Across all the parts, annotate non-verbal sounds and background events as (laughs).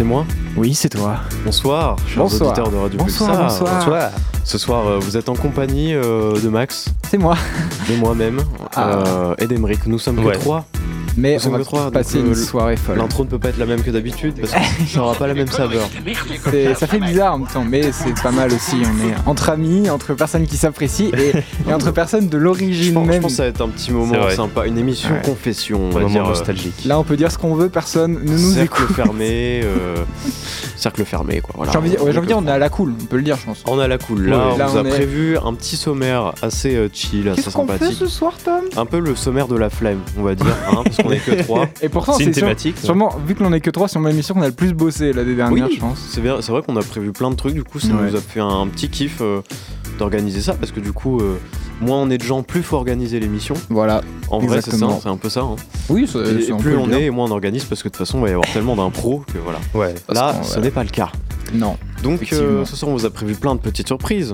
C'est moi Oui, c'est toi. Bonsoir, chers Bonsoir. auditeurs de Radio Bonsoir, Pulsar. bonsoir. Ce soir, euh, vous êtes en compagnie euh, de Max, C'est moi. de moi-même Ah. euh, et d'Emeric. Nous sommes Ouais. que trois. Mais on va trois, donc, passer euh, une le- soirée folle. L'intro ne peut pas être la même que d'habitude parce que ça n'aura pas la même saveur. C'est- Ça fait bizarre en même temps, mais c'est pas mal aussi. On est entre amis, entre personnes qui s'apprécient et, (laughs) et entre personnes de Je l'origine pense, je même. pense que ça va être un petit moment sympa, une émission Ouais. confession, on va moment dire. euh, nostalgique. Là, on peut dire ce qu'on veut, personne ne nous cercle écoute. fermé, euh, (laughs) cercle fermé quoi. Voilà. J'ai envie, de dire- ouais, j'ai envie de dire, Donc, on est à la cool, on peut le dire, je pense. On a la cool. Là, Ouais, là, on vous a est- prévu un petit sommaire assez euh, chill, assez Qu'est-ce qu'on fait sympathique. ce soir, Tom? Un peu le sommaire de la flemme, on va dire, hein, parce qu'on est que trois. Et pourtant, C'est une c'est sûr- thématique. sûrement, vu que l'on est que trois, c'est sûrement l'émission qu'on a le plus bossé l'année dernière, Oui. je pense. C'est bien- c'est vrai qu'on a prévu plein de trucs, du coup ça Ouais. nous a fait un petit kiff euh, d'organiser ça, parce que du coup, euh, moins on est de gens, plus faut organiser l'émission. Voilà. En vrai, c'est ça, c'est un peu ça. hein. Oui, ça- Et, plus on dire. est, et moins on organise, parce que de toute façon, il va y avoir tellement d'impro que voilà. Ouais. Là, ce ouais. n'est pas le cas. Non. Donc euh, ce soir, on vous a prévu plein de petites surprises.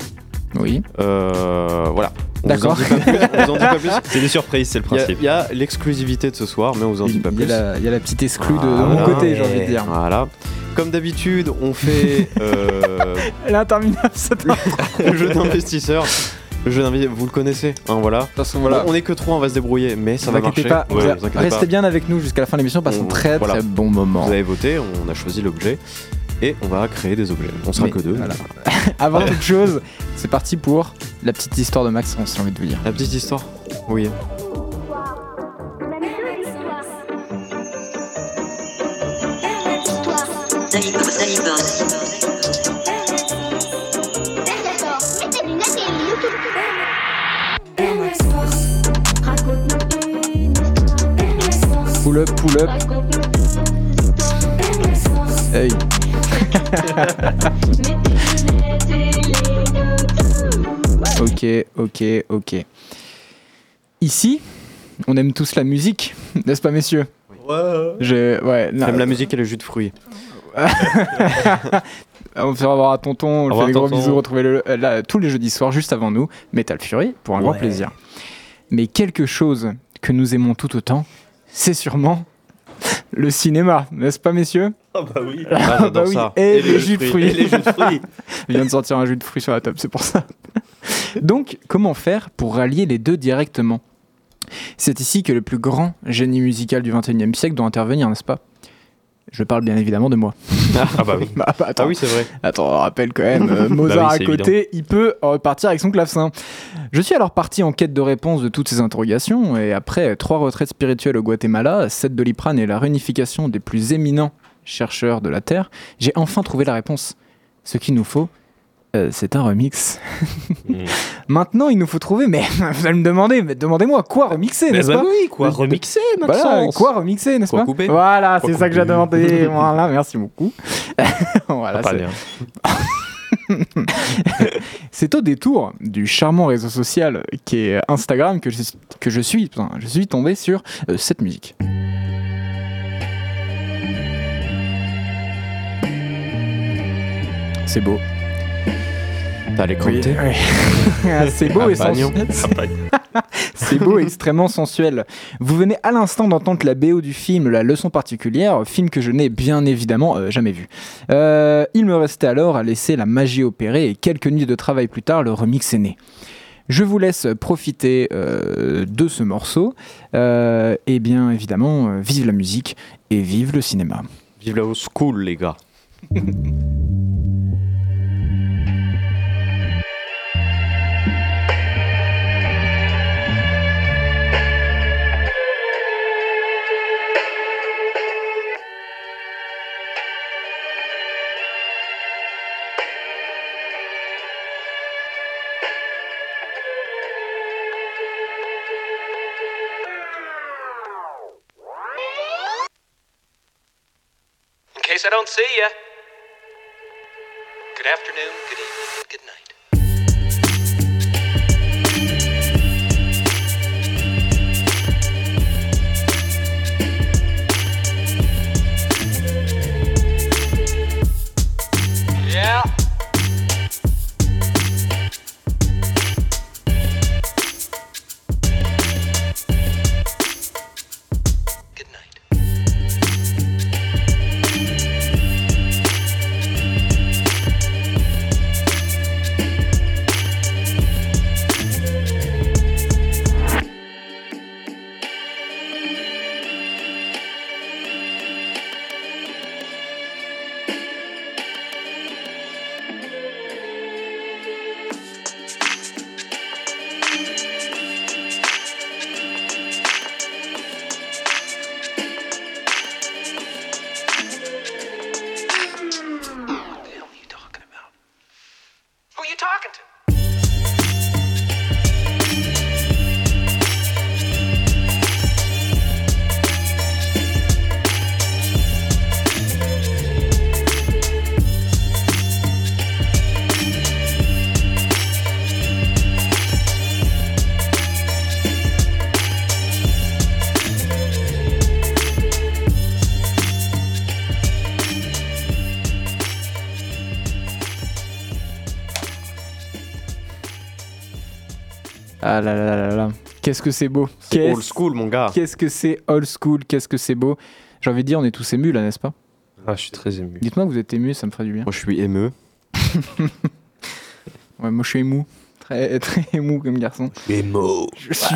Oui. Euh, voilà. D'accord. dit pas plus, on vous en dit pas plus. (laughs) C'est des surprises, c'est le principe. il y a l'exclusivité de ce soir, mais on vous en dit pas plus. il y a la petite exclue de, de mon côté, j'ai envie de dire. Voilà. Comme d'habitude, on fait (laughs) euh, Elle est interminable cette De (laughs) le jeu d'investisseur. Le jeu vous le connaissez, hein, voilà. toute façon, voilà. Bon, on est que trois, on va se débrouiller, mais ça va marcher. pas, Ouais, vous- vous inquiétez restez pas. bien avec nous jusqu'à la fin de l'émission, passe un très voilà. très bon moment. Vous avez voté, on a choisi l'objet et on va créer des objets. On sera Mais que deux. voilà. (laughs) Avant toute chose, c'est parti pour la petite histoire de Max, j'ai envie de vous dire. La petite histoire Oui. Pull up, pull up. Hey. Ok, ok, ok. Ici, on aime tous la musique, n'est-ce pas, messieurs? Je, ouais, non, J'aime la musique et le jus de fruits. (laughs) on va faire voir à tonton, on lui fait des gros bisous, retrouvez-le euh, là, tous les jeudis soirs juste avant nous, Metal Fury, pour un grand Ouais. plaisir. Mais quelque chose que nous aimons tout autant, c'est sûrement le cinéma, n'est-ce pas, messieurs? Ah bah oui. Ah, bah oui, ça. et les jus de fruits. (laughs) Et les jeux de fruits. Je viens de sortir un jus de fruits sur la table, c'est pour ça. (laughs) Donc, comment faire pour rallier les deux directement? C'est ici que le plus grand génie musical du XXIe siècle doit intervenir, n'est-ce pas? Je parle bien évidemment de moi. Ah bah oui. (laughs) Bah, bah, attends, Ah oui, c'est vrai. attends, on rappelle quand même, euh, Mozart Bah oui, à côté, il peut repartir avec son clavecin. Je suis alors parti en quête de réponse de toutes ces interrogations, et après trois retraites spirituelles au Guatemala, sept doliprane et la réunification des plus éminents chercheurs de la Terre, j'ai enfin trouvé la réponse. Ce qu'il nous faut, euh, c'est un remix. (laughs) Mm. Maintenant, il nous faut trouver, mais (laughs) vous allez me demander, mais demandez-moi quoi remixer, n'est-ce bah pas oui, quoi. Remixer, voilà, quoi remixer, n'est-ce pas couper Voilà, c'est ça que j'ai demandé. (laughs) voilà, merci beaucoup. voilà, pas c'est- bien. c'est au détour du charmant réseau social qui est Instagram que je, que je suis, putain, je suis tombé sur euh, cette musique. C'est beau. T'as les Oui, oui. (laughs) c'est beau Ah, et sensuel. Ah, (laughs) C'est beau et extrêmement sensuel. Vous venez à l'instant d'entendre la BO du film La leçon particulière, film que je n'ai bien évidemment euh, jamais vu. Euh, il me restait alors à laisser la magie opérer et quelques nuits de travail plus tard, le remix est né. Je vous laisse profiter euh, de ce morceau. Et bien évidemment, vive la musique et vive le cinéma. Vive la old school, les gars. (laughs) Qu'est-ce que c'est beau. C'est Qu'est-ce- old school, mon gars. Qu'est-ce que c'est old school. Qu'est-ce que c'est beau. J'ai envie de dire, on est tous émus là, n'est-ce pas Ah, je suis très ému. Dites-moi que vous êtes émus, ça me ferait du bien. Moi, je suis émeu. (laughs) Ouais, moi je suis émou. Très, très émou comme garçon. Émo. Je suis,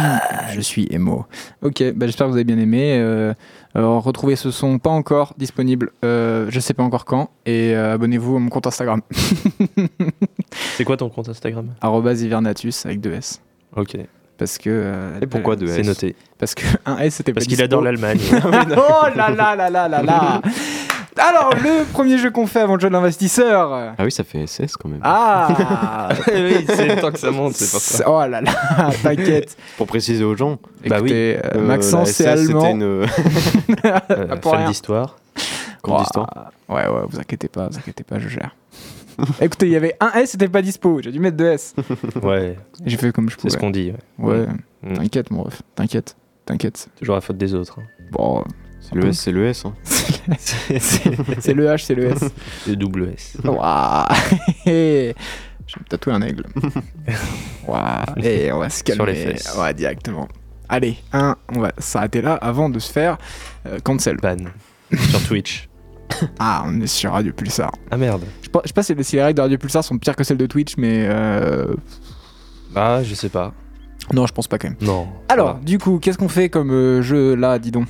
je suis émo. Ok, bah, j'espère que vous avez bien aimé. Euh, euh, retrouvez ce son pas encore disponible, euh, je sais pas encore quand. Et euh, abonnez-vous à mon compte Instagram, (laughs) C'est quoi ton compte Instagram? Arobase hivernatus avec deux S. Ok, Parce que. euh, Et pourquoi deux c'est S noté. Parce que un S c'était Parce qu'il adore l'Allemagne. (laughs) oh là là là là là là Alors, le premier jeu qu'on fait avant le jeu de l'investisseur. Ah oui, ça fait SS quand même. Ah (laughs) oui, c'est le temps que ça monte, c'est pour ça. Oh là là, t'inquiète. Pour préciser aux gens, Bah oui. Écoutez, euh, euh, Maxence, c'est allemand. C'était une euh, (laughs) Euh, d'histoire. cours d'histoire. Ouais, ouais, vous inquiétez pas, vous inquiétez pas, je gère. (laughs) Écoutez, il y avait un S, c'était pas dispo. J'ai dû mettre deux S. (laughs) Ouais, J'ai fait comme je c'est pouvais. ce qu'on dit. ouais. Ouais, Mm. t'inquiète, mon ref. T'inquiète, t'inquiète. Toujours la faute des autres. hein. Bon, C'est le S, c'est le S. hein. (laughs) c'est le H, c'est le S. Le double S. Waouh Je vais me tatouer un aigle. Waouh Et on va se calmer. Sur les fesses. Ouais, directement. Allez, un, on va s'arrêter là avant de se faire euh, cancel. Ban. Sur Twitch. (coughs) Ah, on est sur Radio Pulsar. Ah merde. Je sais pas, je sais pas si les- si les règles de Radio Pulsar sont pires que celles de Twitch, mais euh, Ah, je sais pas. non, je pense pas quand même. Non. ça Alors, va. du coup, qu'est-ce qu'on fait comme euh, jeu là, dis donc?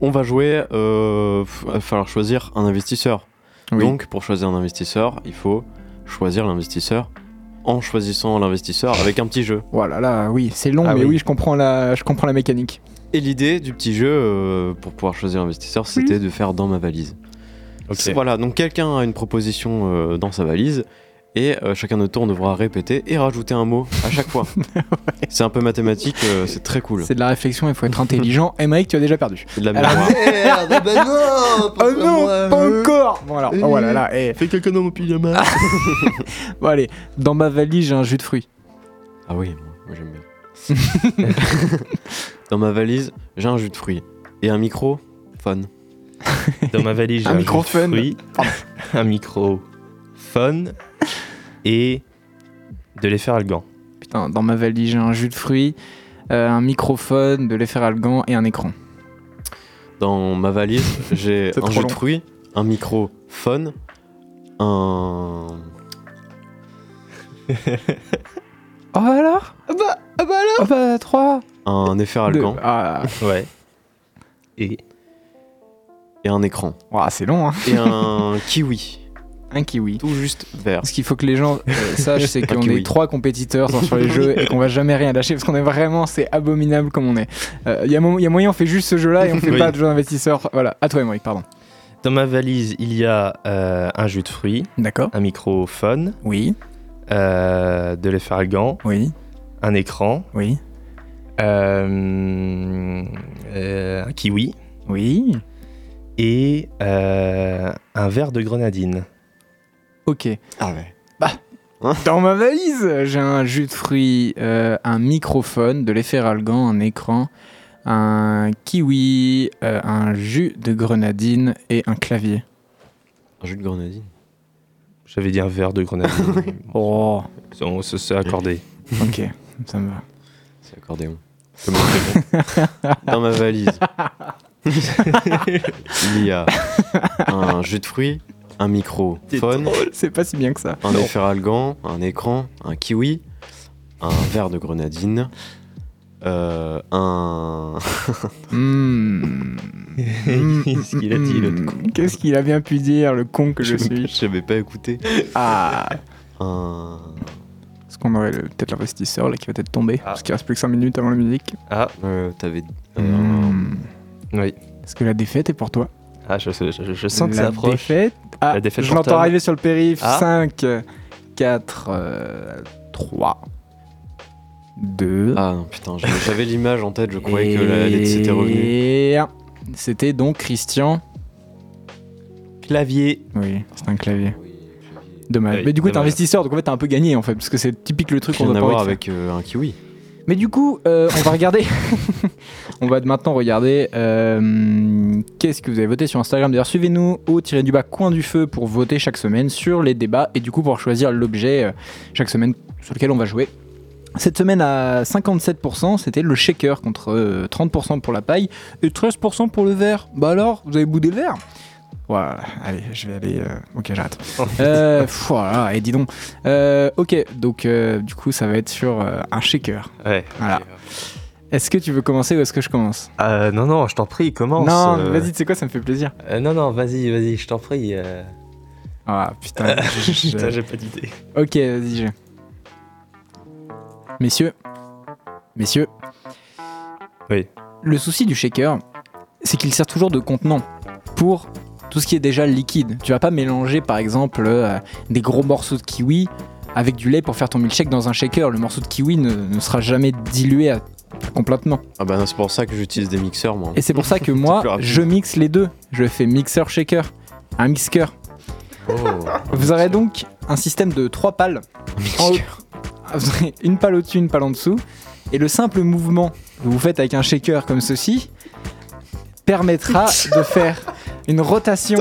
On va jouer. Euh, il va falloir choisir un investisseur. Oui. Donc, pour choisir un investisseur, il faut choisir l'investisseur en choisissant l'investisseur avec un petit jeu. Voilà, là, oui, c'est long, Ah mais oui. oui. je comprends la, je comprends la mécanique. Et l'idée du petit jeu euh, pour pouvoir choisir l'investisseur, c'était de faire dans ma valise. Ok. Voilà, donc quelqu'un a une proposition euh, dans sa valise et euh, chacun de tour on devra répéter et rajouter un mot à chaque fois. (laughs) C'est un peu mathématique, euh, c'est très cool. C'est de la réflexion, il faut être intelligent. (laughs) Emmerich, tu as déjà perdu. C'est de la Alors-. Merde, (laughs) bah non Oh non, pas encore Bon alors, oh voilà, là, eh. Fais quelqu'un dans mon pyjama Bon allez, dans ma valise, j'ai un jus de fruits. Ah oui, moi j'aime bien. (laughs) dans ma valise, j'ai un jus de fruits et un micro fun. (laughs) Dans ma valise, j'ai Un un, micro jus de fun. fruits, (laughs) un micro fun et de l'efferalgan. Putain, dans ma valise, j'ai un jus de fruits, euh, un microphone, de l'efferalgan et un écran. Dans ma valise, j'ai un jus long. de fruits, un micro fun, un Oh alors? Ah bah, ah bah alors? Ah bah 3 un efferalgan Ah, Ouais. Et et un écran ouah, c'est long, hein. et un kiwi, (laughs) Un kiwi. tout juste vert. Ce qu'il faut que les gens euh, sachent, c'est qu'on kiwi. est trois compétiteurs sur les jeux et qu'on va jamais rien lâcher parce qu'on est vraiment, c'est abominable comme on est. Il y, a mo- y a moyen, on fait juste ce jeu-là et on fait Oui. pas de jeu d'investisseur. Voilà, à toi, Emmerich, pardon. dans ma valise, il y a euh, un jus de fruits, D'accord. un micro fun, Oui, euh, de l'efferalgan, oui, un écran, oui, euh, euh, un kiwi oui. et euh, un verre de grenadine. Ok. Ah ouais. Dans ma valise, j'ai un jus de fruits, euh, un microphone, de l'efferalgan, un écran, un kiwi, euh, un jus de grenadine et un clavier. Un jus de grenadine. J'avais dit un verre de grenadine. (laughs) Oh, On se s'est accordé. ok, ça me va. C'est accordéon. Comme. Dans ma valise, (laughs) il y a un jus de fruits, un micro C'est pas si bien que ça. un efferalgan, un écran, un kiwi, un verre de grenadine, euh, un. (laughs) Hmm. Qu'est-ce qu'il a dit, l'autre Hmm. Qu'est-ce qu'il a bien pu dire, le con que je suis J'avais pas écouté. Ah (laughs) Un. Est-ce qu'on aurait peut-être l'investisseur là qui va peut-être tomber Ah. Parce qu'il reste plus que 5 minutes avant la musique. Ah, euh, T'avais. euh, Hmm. oui. Est-ce que la défaite est pour toi? Ah, je, je- je- je sens que la ça approche. Défaite? Ah, La défaite je l'entends arriver sur le périph. Ah. 5, 4, 3, 2. Ah non, putain, j'avais- l'image en tête, je croyais que la lettre s'était revenue. Et C'était donc Christian. Clavier. Oui, c'est un clavier. Dommage. Oui, Mais du coup, t'es investisseur, donc en fait, t'as un peu gagné en fait, parce que c'est typique le truc qu'on Rien doit à pas voir envie de avec euh, un kiwi. Mais du coup, euh, on va regarder. (laughs) on va maintenant regarder. euh, Qu'est-ce que vous avez voté sur Instagram D'ailleurs, suivez-nous au tiré du bas coin du feu pour voter chaque semaine sur les débats et du coup pour choisir l'objet euh, chaque semaine sur lequel on va jouer. Cette semaine à 57%, c'était le shaker contre euh, 30% pour la paille et 13% pour le verre. Bah alors, vous avez boudé le verre? Voilà, allez, je vais aller. euh, Ok, j'arrête. euh, pff, voilà, et dis donc. Euh, ok, donc euh, du coup, ça va être sur euh, un shaker. Ouais. Voilà. Est-ce que tu veux commencer ou est-ce que je commence? Euh, non, non, je t'en prie, commence. Non, euh. vas-y, tu sais quoi, ça me fait plaisir. Euh, non, non, vas-y, vas-y, je t'en prie. euh. Ah putain. (laughs) j'ai pas d'idée. Ok, vas-y, j'ai. Messieurs, messieurs. Oui. Le souci du shaker, c'est qu'il sert toujours de contenant pour tout ce qui est déjà liquide. Tu vas pas mélanger, par exemple, euh, des gros morceaux de kiwi avec du lait pour faire ton milkshake dans un shaker. Le morceau de kiwi ne, ne sera jamais dilué à- complètement. Ah bah c'est pour ça que j'utilise des mixeurs, moi. Et c'est pour ça que (laughs) moi, je mixe les deux. Je fais mixeur-shaker. Un mixeur. Oh. Vous aurez donc un système de trois pales. En haut- une pale au-dessus, une pale en dessous. Et le simple mouvement que vous faites avec un shaker comme ceci permettra de faire une rotation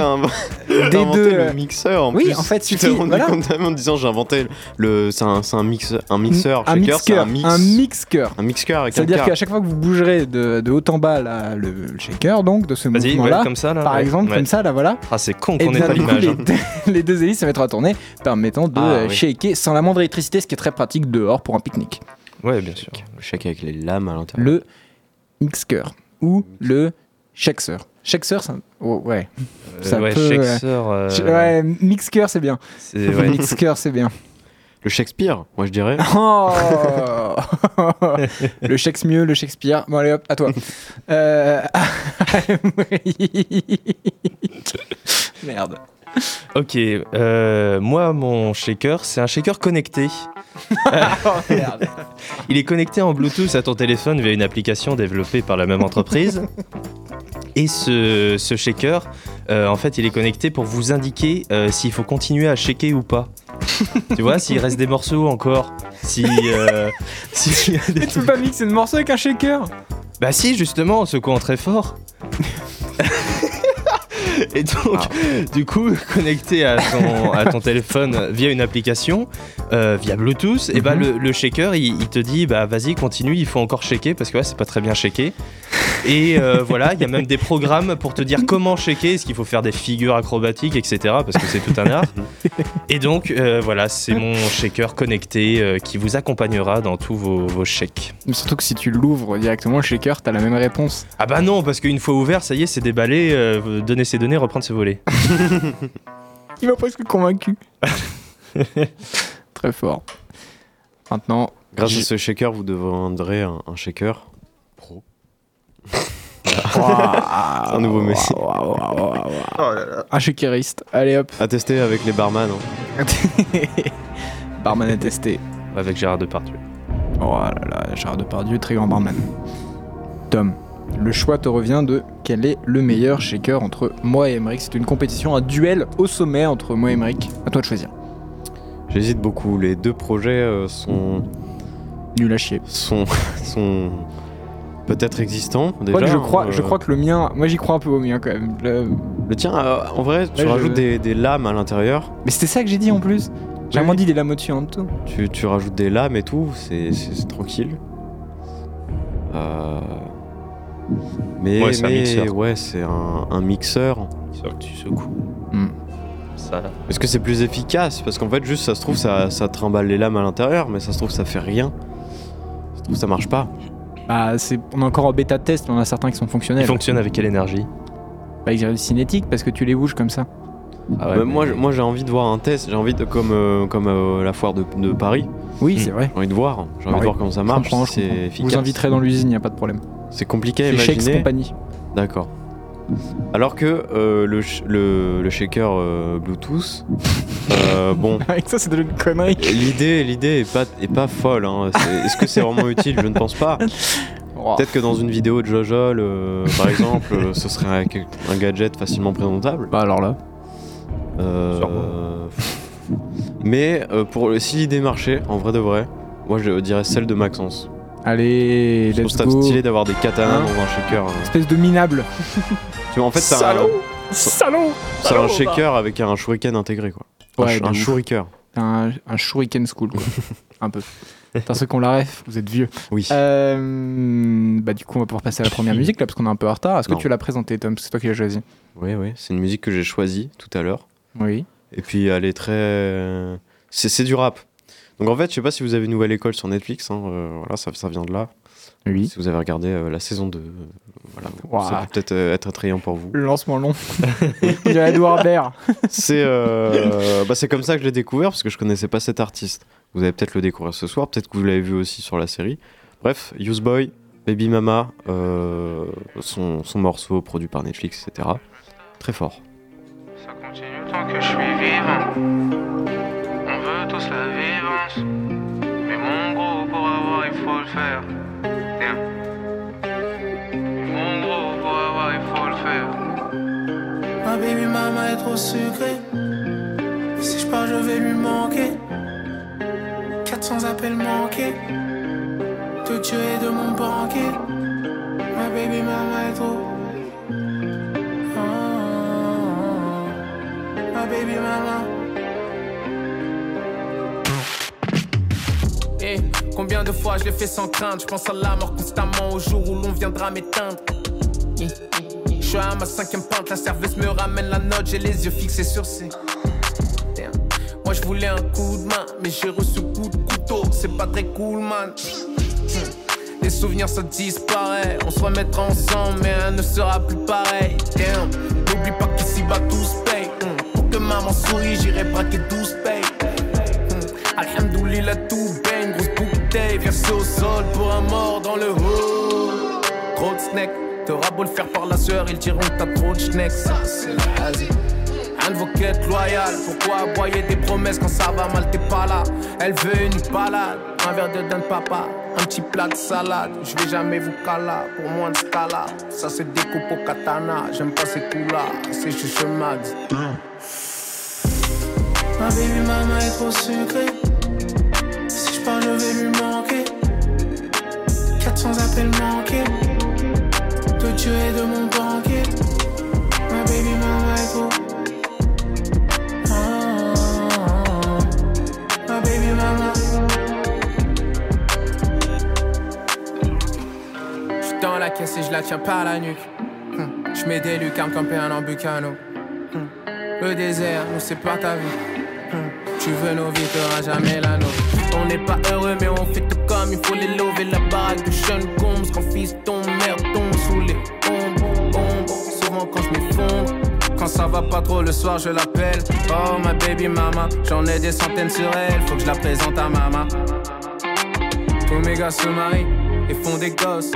Putain, des deux. le euh, mixeur en oui, plus. en fait, tu t'es rendu voilà. compte en disant j'ai inventé le. C'est un, c'est un, mix, un mixeur. un shaker, c'est mixeur, un mix. un mixeur. un mixeur avec un C'est-à-dire qu'à chaque fois que vous bougerez de, de haut en bas là, le, le shaker, donc de ce Vas-y, ouais, mouvement-là, comme ça, là. par ouais, exemple, ouais. comme ça, là voilà, Ah, c'est con qu'on ait pas l'image. les, hein. deux, (laughs) les deux hélices se mettent à tourner, permettant de Ah, euh, oui. shaker sans la moindre électricité, ce qui est très pratique dehors pour un pique-nique. Ouais, bien sûr. Le shake avec les lames à l'intérieur. le mixer ou le c'est un... oh, ouais. Ça Euh, ouais, peut, Shakespeare, euh, Ouais, mixer, c'est bien. c'est- ouais. (laughs) Mixer, c'est bien. Le Shakespeare, moi je dirais. Oh (laughs) le Shakespeare, le Shakespeare. Bon, allez hop, à toi. (laughs) Euh... Merde. Ok, euh, moi, mon shaker, c'est un shaker connecté. Il est connecté en Bluetooth à ton téléphone via une application développée par la même entreprise. Et ce, ce shaker, euh, en fait, il est connecté pour vous indiquer euh, s'il faut continuer à shaker ou pas. tu vois, s'il reste des morceaux encore. Si. Euh, s'il y a des Tu peux pas mixer de morceaux avec un shaker? Bah si, justement, en secouant très fort. Et donc, du coup, (laughs) connecté à ton, à ton téléphone via une application, euh, via Bluetooth, et bah Mhm. le, le shaker, il, il te dit, bah vas-y, continue, il faut encore shaker, parce que ouais, c'est pas très bien shaké. Et euh, voilà, il y a même des programmes pour te dire comment shaker, est-ce qu'il faut faire des figures acrobatiques, etc., parce que c'est tout un art. Et donc, euh, voilà, c'est mon shaker connecté qui vous accompagnera dans tous vos, vos shakes. Mais surtout que si tu l'ouvres directement, le shaker, t'as la même réponse. Ah bah non, parce qu'une fois ouvert, ça y est, c'est déballé, donner ses données, reprendre ses volets. (laughs) Il m'a presque convaincu. (laughs) Très fort. Maintenant, Grâce à ce shaker, vous deviendrez un, un shaker pro. (laughs) un un nouveau Messi. Un shakeriste. Allez hop. À tester avec les barman. hein. barman à tester. Avec Gérard Depardieu. Oh là là, Gérard Depardieu, très grand barman. Tom, le choix te revient de quel est le meilleur shaker entre moi et Emmerich. C'est une compétition, un duel au sommet entre moi et Emmerich. À toi de choisir. J'hésite beaucoup. Les deux projets euh, sont, Nul à chier. sont, (laughs) sont peut-être existants. Déjà, Quoique je crois, euh, je crois que le mien, moi j'y crois un peu au mien quand même. Le- Le tien, euh, en vrai, tu Ouais, je- rajoutes des, des lames à l'intérieur. Mais c'était ça que j'ai dit en plus. J'ai vraiment oui. dit des lames au-dessus en dessous. Tu, tu rajoutes des lames et tout, c'est tranquille. Euh, Mais, Ouais, c'est un mixeur. ouais, c'est un, un mixeur. Que tu secoues. Ça là. Est-ce que c'est plus efficace? Parce qu'en fait, juste ça se trouve, ça, ça trimballe les lames à l'intérieur, mais ça se trouve, ça fait rien. Ça se trouve, ça marche pas. Bah, c'est, on est encore en bêta test, mais on a certains qui sont Il fonctionnels. fonctionne avec quelle énergie? Bah, avec du cinétique parce que tu les bouges comme ça. Ah Bah, moi, j'ai envie de voir un test. J'ai envie de, comme, euh, comme euh, la foire de, de Paris, Oui, Hmm. c'est vrai. j'ai envie de voir. J'ai envie de oui, voir comment ça Je marche. comprends, si je c'est comprends. efficace. Vous inviterez dans l'usine, y a pas de problème. C'est compliqué à C'est Shakes imaginer. Company. D'accord. Alors que euh, le, sh- le, le shaker euh, Bluetooth, euh, bon, (laughs) Avec ça, c'est de une connerie. l'idée l'idée est pas, est pas folle. hein. Est-ce que c'est vraiment utile? Je ne pense pas. (laughs) Peut-être que dans une vidéo de Jojol, euh, par exemple, euh, ce serait un, un gadget facilement présentable. Bah, alors là. Euh, Sûrement. mais euh, pour si l'idée marchait, en vrai de vrai, moi je dirais celle de Maxence. Allez, Je trouve let's ça go. stylé d'avoir des katanas Hein dans un shaker. euh. Espèce de minable. (laughs) Tu vois, en fait, c'est un, Salaud Salaud c'est un shaker avec un shuriken intégré, quoi. Un Ouais, sh- de un ouf. shuriken. Un, un shuriken school, quoi. (laughs) un peu. Putain, ceux qui ont la ref, vous êtes vieux. Oui. Euh, bah, du coup, on va pouvoir passer à la première musique là, parce qu'on est un peu en retard. Est-ce que Non. tu l'as présenté, Tom? C'est toi qui l'as choisi. Oui, oui. C'est une musique que j'ai choisie tout à l'heure. Oui. Et puis elle est très. C'est c'est du rap. Donc en fait, je sais pas si vous avez Nouvelle École sur Netflix. hein, euh, voilà, ça, ça vient de là. Oui. Si vous avez regardé euh, la saison 2, euh, voilà, Ouah. ça peut peut-être euh, être attrayant pour vous. Le lancement long. Il y a Edouard Baird. C'est euh, bah, c'est comme ça que je l'ai découvert parce que je connaissais pas cet artiste. Vous allez peut-être le découvrir ce soir, peut-être que vous l'avez vu aussi sur la série. Bref, Use Boy, Baby Mama, euh, son, son morceau produit par Netflix, etc. Très fort. Ça continue tant que je suis vivant. Baby mama est trop sucrée. Si je pars, je vais lui manquer. 400 appels manqués. De Dieu de mon banquier. Ma baby mama est trop. Ah, ma baby mama. Eh, combien de fois je l'ai fait sans crainte? Je pense à la mort constamment au jour où l'on viendra m'éteindre. Eh, je suis à ma cinquième pinte, la serveuse me ramène la note, j'ai les yeux fixés sur ses. Moi je voulais un coup de main, mais j'ai reçu coup de couteau, c'est pas très cool man. Hmm. Les souvenirs ça disparaît, on se remettra ensemble, mais un ne sera plus pareil. Damn. N'oublie pas qu'ici bas tous paye. Hmm. Pour que maman sourie, j'irai braquer 12 payes. Hmm. Alhamdoulilah tout baigne, grosse bouteille, versée au sol pour un mort dans le haut. Trop de snacks, t'auras beau le faire par la sueur, ils diront que t'as trop de schnecks. Ça, c'est la hasie. Un de vos quêtes loyales, pourquoi aboyer des promesses quand ça va mal, t'es pas là. Elle veut une balade, un verre de d'un papa, un petit plat de salade. Je vais jamais vous cala pour moins de scala. Ça se découpe au katana, j'aime pas ces coups là, c'est juste max. Ma baby mama est trop sucrée. Si je pars, je vais lui manquer. 400 appels manqués. Dieu et de mon banquier. Ma baby est trop. Ah, ma baby mama. Dans la caisse et je la tiens par la nuque. Hum, Je des lucarnes comme un bucano. Hum, Le désert nous sépare ta vie. Hum, Tu veux nos vies, t'auras jamais la nôtre. On n'est pas heureux, mais on fait tout comme il faut les lever. La baraque de Sean Combs, quand fils tombe, mère les ombres. ombres. Souvent quand je m'effondre, quand ça va pas trop le soir, je l'appelle. Oh ma baby mama, j'en ai des centaines sur elle, faut que je la présente à maman. Tous mes gars se marient et font des gosses.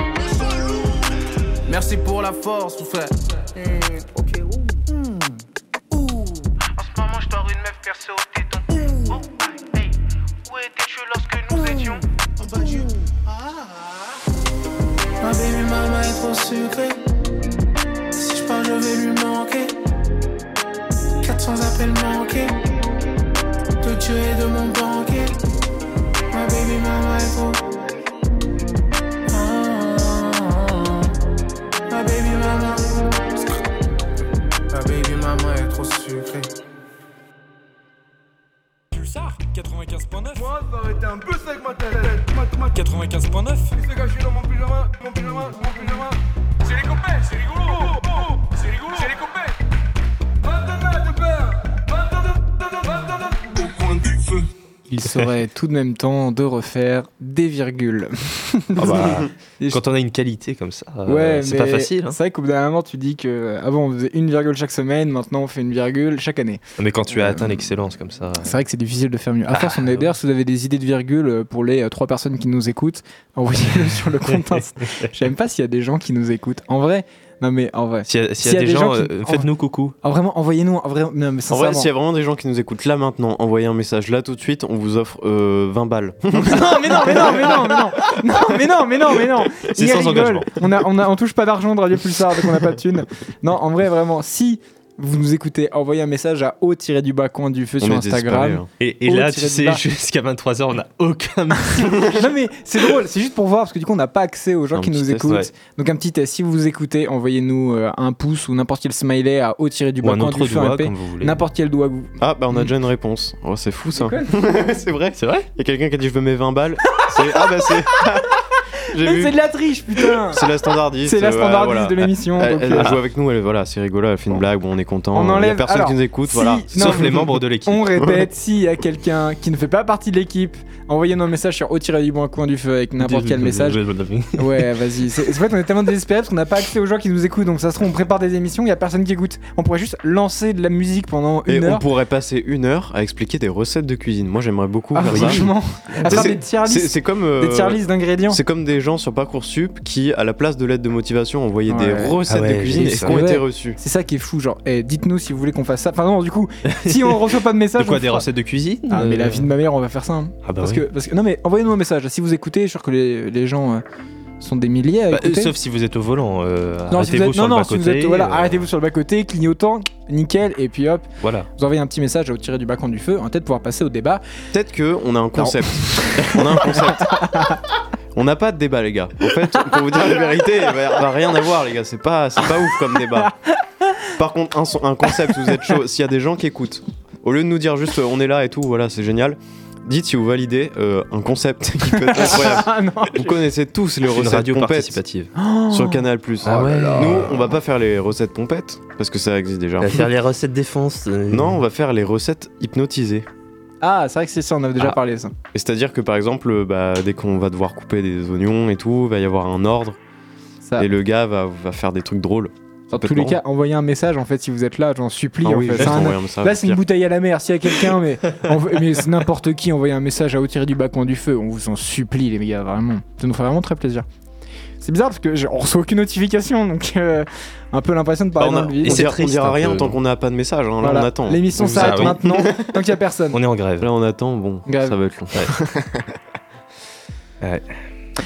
Merci pour la force, vous frère. Hmm, 400 appels manqués. De Dieu et de mon banquier. Ma baby mama est trop. Ah, ma baby mama. Ma baby mama est trop sucrée. Pulsar 95.9 Moi, ça aurait été un bus avec ma tête. 95.9 Il s'est caché dans mon pyjama, mon pyjama, mon serait (laughs) tout de même temps de refaire des virgules. Ah bah, (laughs) quand on a une qualité comme ça, euh, Ouais, c'est pas facile. hein. C'est vrai qu'au bout d'un moment, tu dis que euh, avant on faisait une virgule chaque semaine, maintenant on fait une virgule chaque année. Mais quand tu as Euh, atteint l'excellence comme ça. C'est vrai que c'est difficile de faire mieux. À force, on Ah, est d'ailleurs, si vous avez des idées de virgule euh, pour les euh, trois personnes qui nous écoutent, envoyez-le sur le compte. (laughs) Je sais même pas s'il y a des gens qui nous écoutent. En vrai, non mais en vrai. S'il y a, s'il y a des, gens, qui- euh, faites-nous coucou. en vraiment, envoyez-nous. En vrai, non, mais En vrai, s'il y a vraiment des gens qui nous écoutent là maintenant, envoyez un message là tout de suite, on vous offre euh, 20 balles. (laughs) non, mais non, mais non, mais non, mais non, non, mais non, mais non, mais non. C'est sans engagement. On a, on a, on touche pas d'argent de Radio Pulsar, donc on n'a pas de thunes. Non, en vrai, vraiment, si vous nous écoutez, envoyez un message à haut-du-bas coin du feu On sur Instagram. hein. Et, et là, tu du sais, bas. (laughs) jusqu'à 23h, on n'a aucun. non mais c'est drôle, c'est juste pour voir parce que du coup on n'a pas accès aux gens Un qui nous test, écoutent. ouais. Donc un petit test, si vous écoutez, envoyez-nous euh, un pouce ou n'importe quel smiley à haut tiré du bas coin du feu doigt, MP. comme vous voulez. N'importe quel doigt. vous- Ah, bah on a Mm. déjà une réponse. Oh, c'est fou (laughs) ça. c'est vrai. C'est vrai Il y a quelqu'un qui a dit je veux mes 20 balles. C'est- Ah, bah c'est. (laughs) Vu. c'est de la triche, putain (laughs) C'est la standardiste. C'est la euh, standardiste voilà. de l'émission. Elle, euh, joue avec nous, elle, voilà, c'est rigolo, elle fait une blague, bon, on est content. On Il y a enlève- personne alors, qui nous écoute, si- voilà. non, Sauf les membres de l'équipe. On (laughs) répète, s'il y a quelqu'un qui ne fait pas partie de l'équipe, envoyez-nous un message sur haut-du-bas coin du feu avec n'importe quel message. Ouais, vas-y. C'est c'est vrai qu'on est tellement désespérés parce qu'on n'a pas accès aux gens qui nous écoutent. Donc ça se trouve, on prépare des émissions, il y a personne qui écoute. On pourrait juste lancer de la musique pendant Et une on heure. pourrait passer une heure à expliquer des recettes de cuisine. Moi, j'aimerais beaucoup Ah, faire ça. franchement, à C'est- faire des tier C'est lists, c'est comme. euh, des tier lists d'ingrédients. C'est comme des gens sur Parcoursup qui, à la place de l'aide de motivation, envoyaient Ouais. des recettes Ah ouais, de cuisine et ça. qui ont Ouais. été reçues. C'est ça qui est fou, genre, eh, dites-nous si vous voulez qu'on fasse ça. Enfin non, du coup, (laughs) si on reçoit pas de message, De quoi Des fera- recettes de cuisine Ah mais la Euh, vie de ma mère, on va faire ça. hein. Ah bah parce, oui. que, parce que non mais envoyez-nous un message. Si vous écoutez, je suis sûr que les, les gens euh, sont des milliers à Bah, euh, sauf si vous êtes au volant. euh, si arrêtez-vous sur non, le non, si vous bas-côté, êtes, voilà, euh, arrêtez-vous sur le bas côté, clignotant, nickel, et puis hop, Voilà. vous envoyez un petit message au tiré du bas du feu. Va peut-être pouvoir passer au débat. Peut-être qu'on a un concept. (laughs) on a un concept. (laughs) On n'a pas de débat, les gars. En fait, pour vous dire la vérité, il va, va rien avoir, les gars. C'est pas, c'est pas ouf comme débat. Par contre, un, concept, vous êtes chaud. S'il y a des gens qui écoutent, au lieu de nous dire juste euh, on est là et tout, voilà, c'est génial. Dites si vous validez euh, un concept qui peut être (laughs) incroyable. Ah non, Vous connaissez tous les Une recettes radio pompettes participative. (gasps) sur Canal+. Ah ouais. Nous, on va pas faire les recettes pompettes parce que ça existe déjà. On va faire les recettes défense. euh, Non, on va faire les recettes hypnotisées. Ah, c'est vrai que c'est ça, on avait déjà Ah. parlé de ça. Et C'est-à-dire que par exemple, bah, dès qu'on va devoir couper des oignons et tout, il va y avoir un ordre Ça. et le gars va, va faire des trucs drôles. Dans tous les cas, envoyez un message en fait si vous êtes là, j'en supplie. Ah en oui, fait. un- Là, c'est une bouteille à la mer. S'il y a quelqu'un, mais, (laughs) c'est n'importe qui, envoyez un message à au tiré du bas coin du feu. On vous en supplie, les gars, vraiment. Ça nous ferait vraiment très plaisir. C'est bizarre parce que on reçoit aucune notification, donc euh, un peu l'impression de Bah, parler on, a- dans le on vide. Et c'est dira, on triste, dira un rien peu. tant qu'on n'a pas de message. hein. Là, Voilà. on attend. L'émission s'arrête oui. maintenant, (laughs) tant qu'il y a personne. On est en grève. Là, on attend. Bon, ça va être long.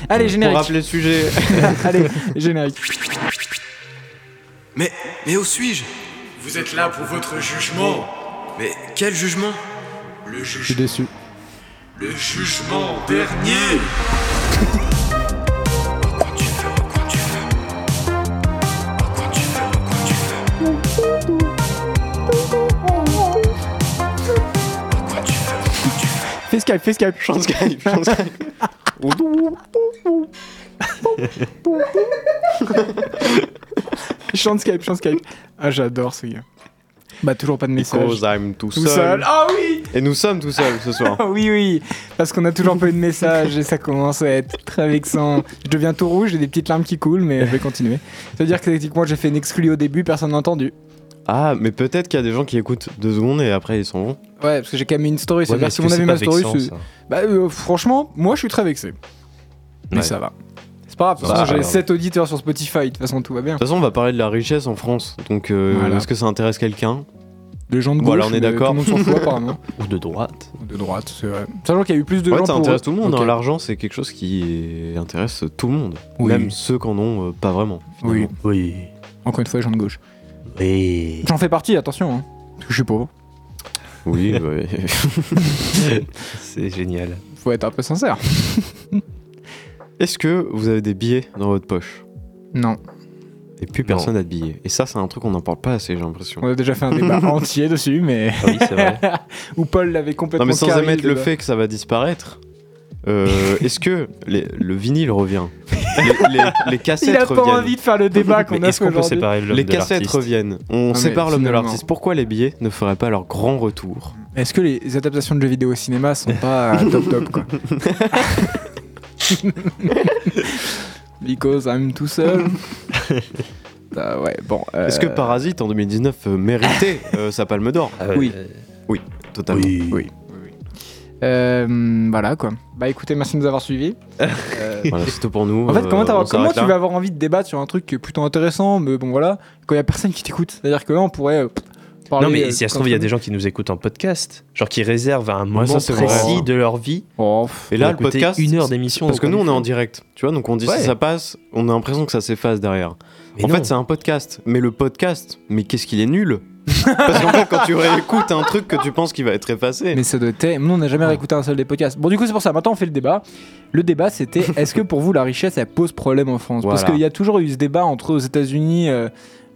Allez, Pour générique. rappeler le sujet. (laughs) Allez, générique. Mais, mais où suis-je? Vous êtes là pour votre jugement. Mais quel jugement? Le Je suis jugement. déçu. Le jugement dernier. Fais Skype, fais Skype. Chante Skype, chante Skype. (laughs) Chante Skype, chante Skype. Ah, j'adore ce gars. Bah, toujours pas de message. Because I'm tout, Tout seul. Ah oui Et nous sommes tout seuls ce soir. (laughs) Oui, oui, parce qu'on a toujours pas eu de message et ça commence à être très vexant. Je deviens tout rouge, j'ai des petites larmes qui coulent, mais je vais continuer. Ça veut dire que techniquement j'ai fait une exclue au début, personne n'a entendu. Ah, mais peut-être qu'il y a des gens qui écoutent deux secondes et après ils s'en vont. Ouais, parce que j'ai quand même mis une story. Ouais, c'est-à-dire que si que avait c'est ma story, vexant, c'est- ça bah, euh, franchement, moi je suis très vexé. Mais Ouais. ça va. C'est pas grave, toute Bah, façon, j'ai alors. 7 auditeurs sur Spotify, de toute façon tout va bien. De toute façon, on va parler de la richesse en France. Donc, euh, Voilà. est-ce que ça intéresse quelqu'un Les gens de gauche, Voilà, on est mais d'accord. Tout le monde s'en fout apparemment. (laughs) Ou de droite. De droite, c'est vrai. Sachant qu'il y a eu plus de Ouais, gens ça pour... intéresse tout le monde. Ok. hein. L'argent, c'est quelque chose qui intéresse tout le monde. Oui. Même ceux qui en ont euh, pas vraiment. Oui. Oui. encore une fois, les gens de gauche. Oui. J'en fais partie, attention. Hein. Parce que je suis pauvre. Oui, (laughs) ouais. (laughs) C'est génial. Faut être un peu sincère. (laughs) Est-ce que vous avez des billets dans votre poche? Non. Et plus personne n'a de billets. Et ça, c'est un truc qu'on n'en parle pas assez, j'ai l'impression. On a déjà fait un débat entier dessus, mais Ah oui, c'est vrai. où Paul l'avait complètement Non, mais sans émettre le fait que ça va disparaître, euh, est-ce que les- le vinyle revient? Les, les- les cassettes Il a pas reviennent envie de faire le débat qu'on a est-ce qu'on peut séparer l'homme Les de cassettes reviennent. On sépare l'homme de l'artiste. Pourquoi les billets ne feraient pas leur grand retour Est-ce que les adaptations de jeux vidéo au cinéma sont pas (laughs) top top quoi (laughs) Because I'm tout seul. (laughs) Ah ouais, bon. euh, Est-ce que Parasite en 2019 euh, méritait euh, sa palme d'or? Oui. euh, Totalement. Oui. Oui. Euh, voilà quoi. Bah écoutez, merci de nous avoir suivis. (laughs) Euh, Voilà, c'est tout pour nous. En fait, Euh, comment, s'arrête tu là vas avoir envie de débattre sur un truc qui est plutôt intéressant, mais bon voilà, quand il y a personne qui t'écoute? C'est-à-dire que là, on pourrait euh, parler. Non, mais euh, si ça se trouve, il y a des gens qui nous écoutent en podcast. Genre qui réservent à un moment ça, c'est vrai. précis de leur vie. Oh, Et là, le podcast. une heure d'émission. Parce que nous, on est en direct. Tu vois, donc on dit Ouais. si ça passe, on a l'impression que ça s'efface derrière. Mais en non. fait, c'est un podcast. Mais le podcast, mais qu'est-ce qu'il est nul? Parce qu'en fait, quand tu réécoutes un truc que tu penses qu'il va être effacé. Mais ça doit être. Nous, on n'a jamais réécouté un seul des podcasts. Bon, du coup, c'est pour ça. Maintenant, on fait le débat. Le débat, c'était est-ce que pour vous, la richesse, elle pose problème en France? Parce Voilà. qu'il y a toujours eu ce débat entre aux États-Unis. euh,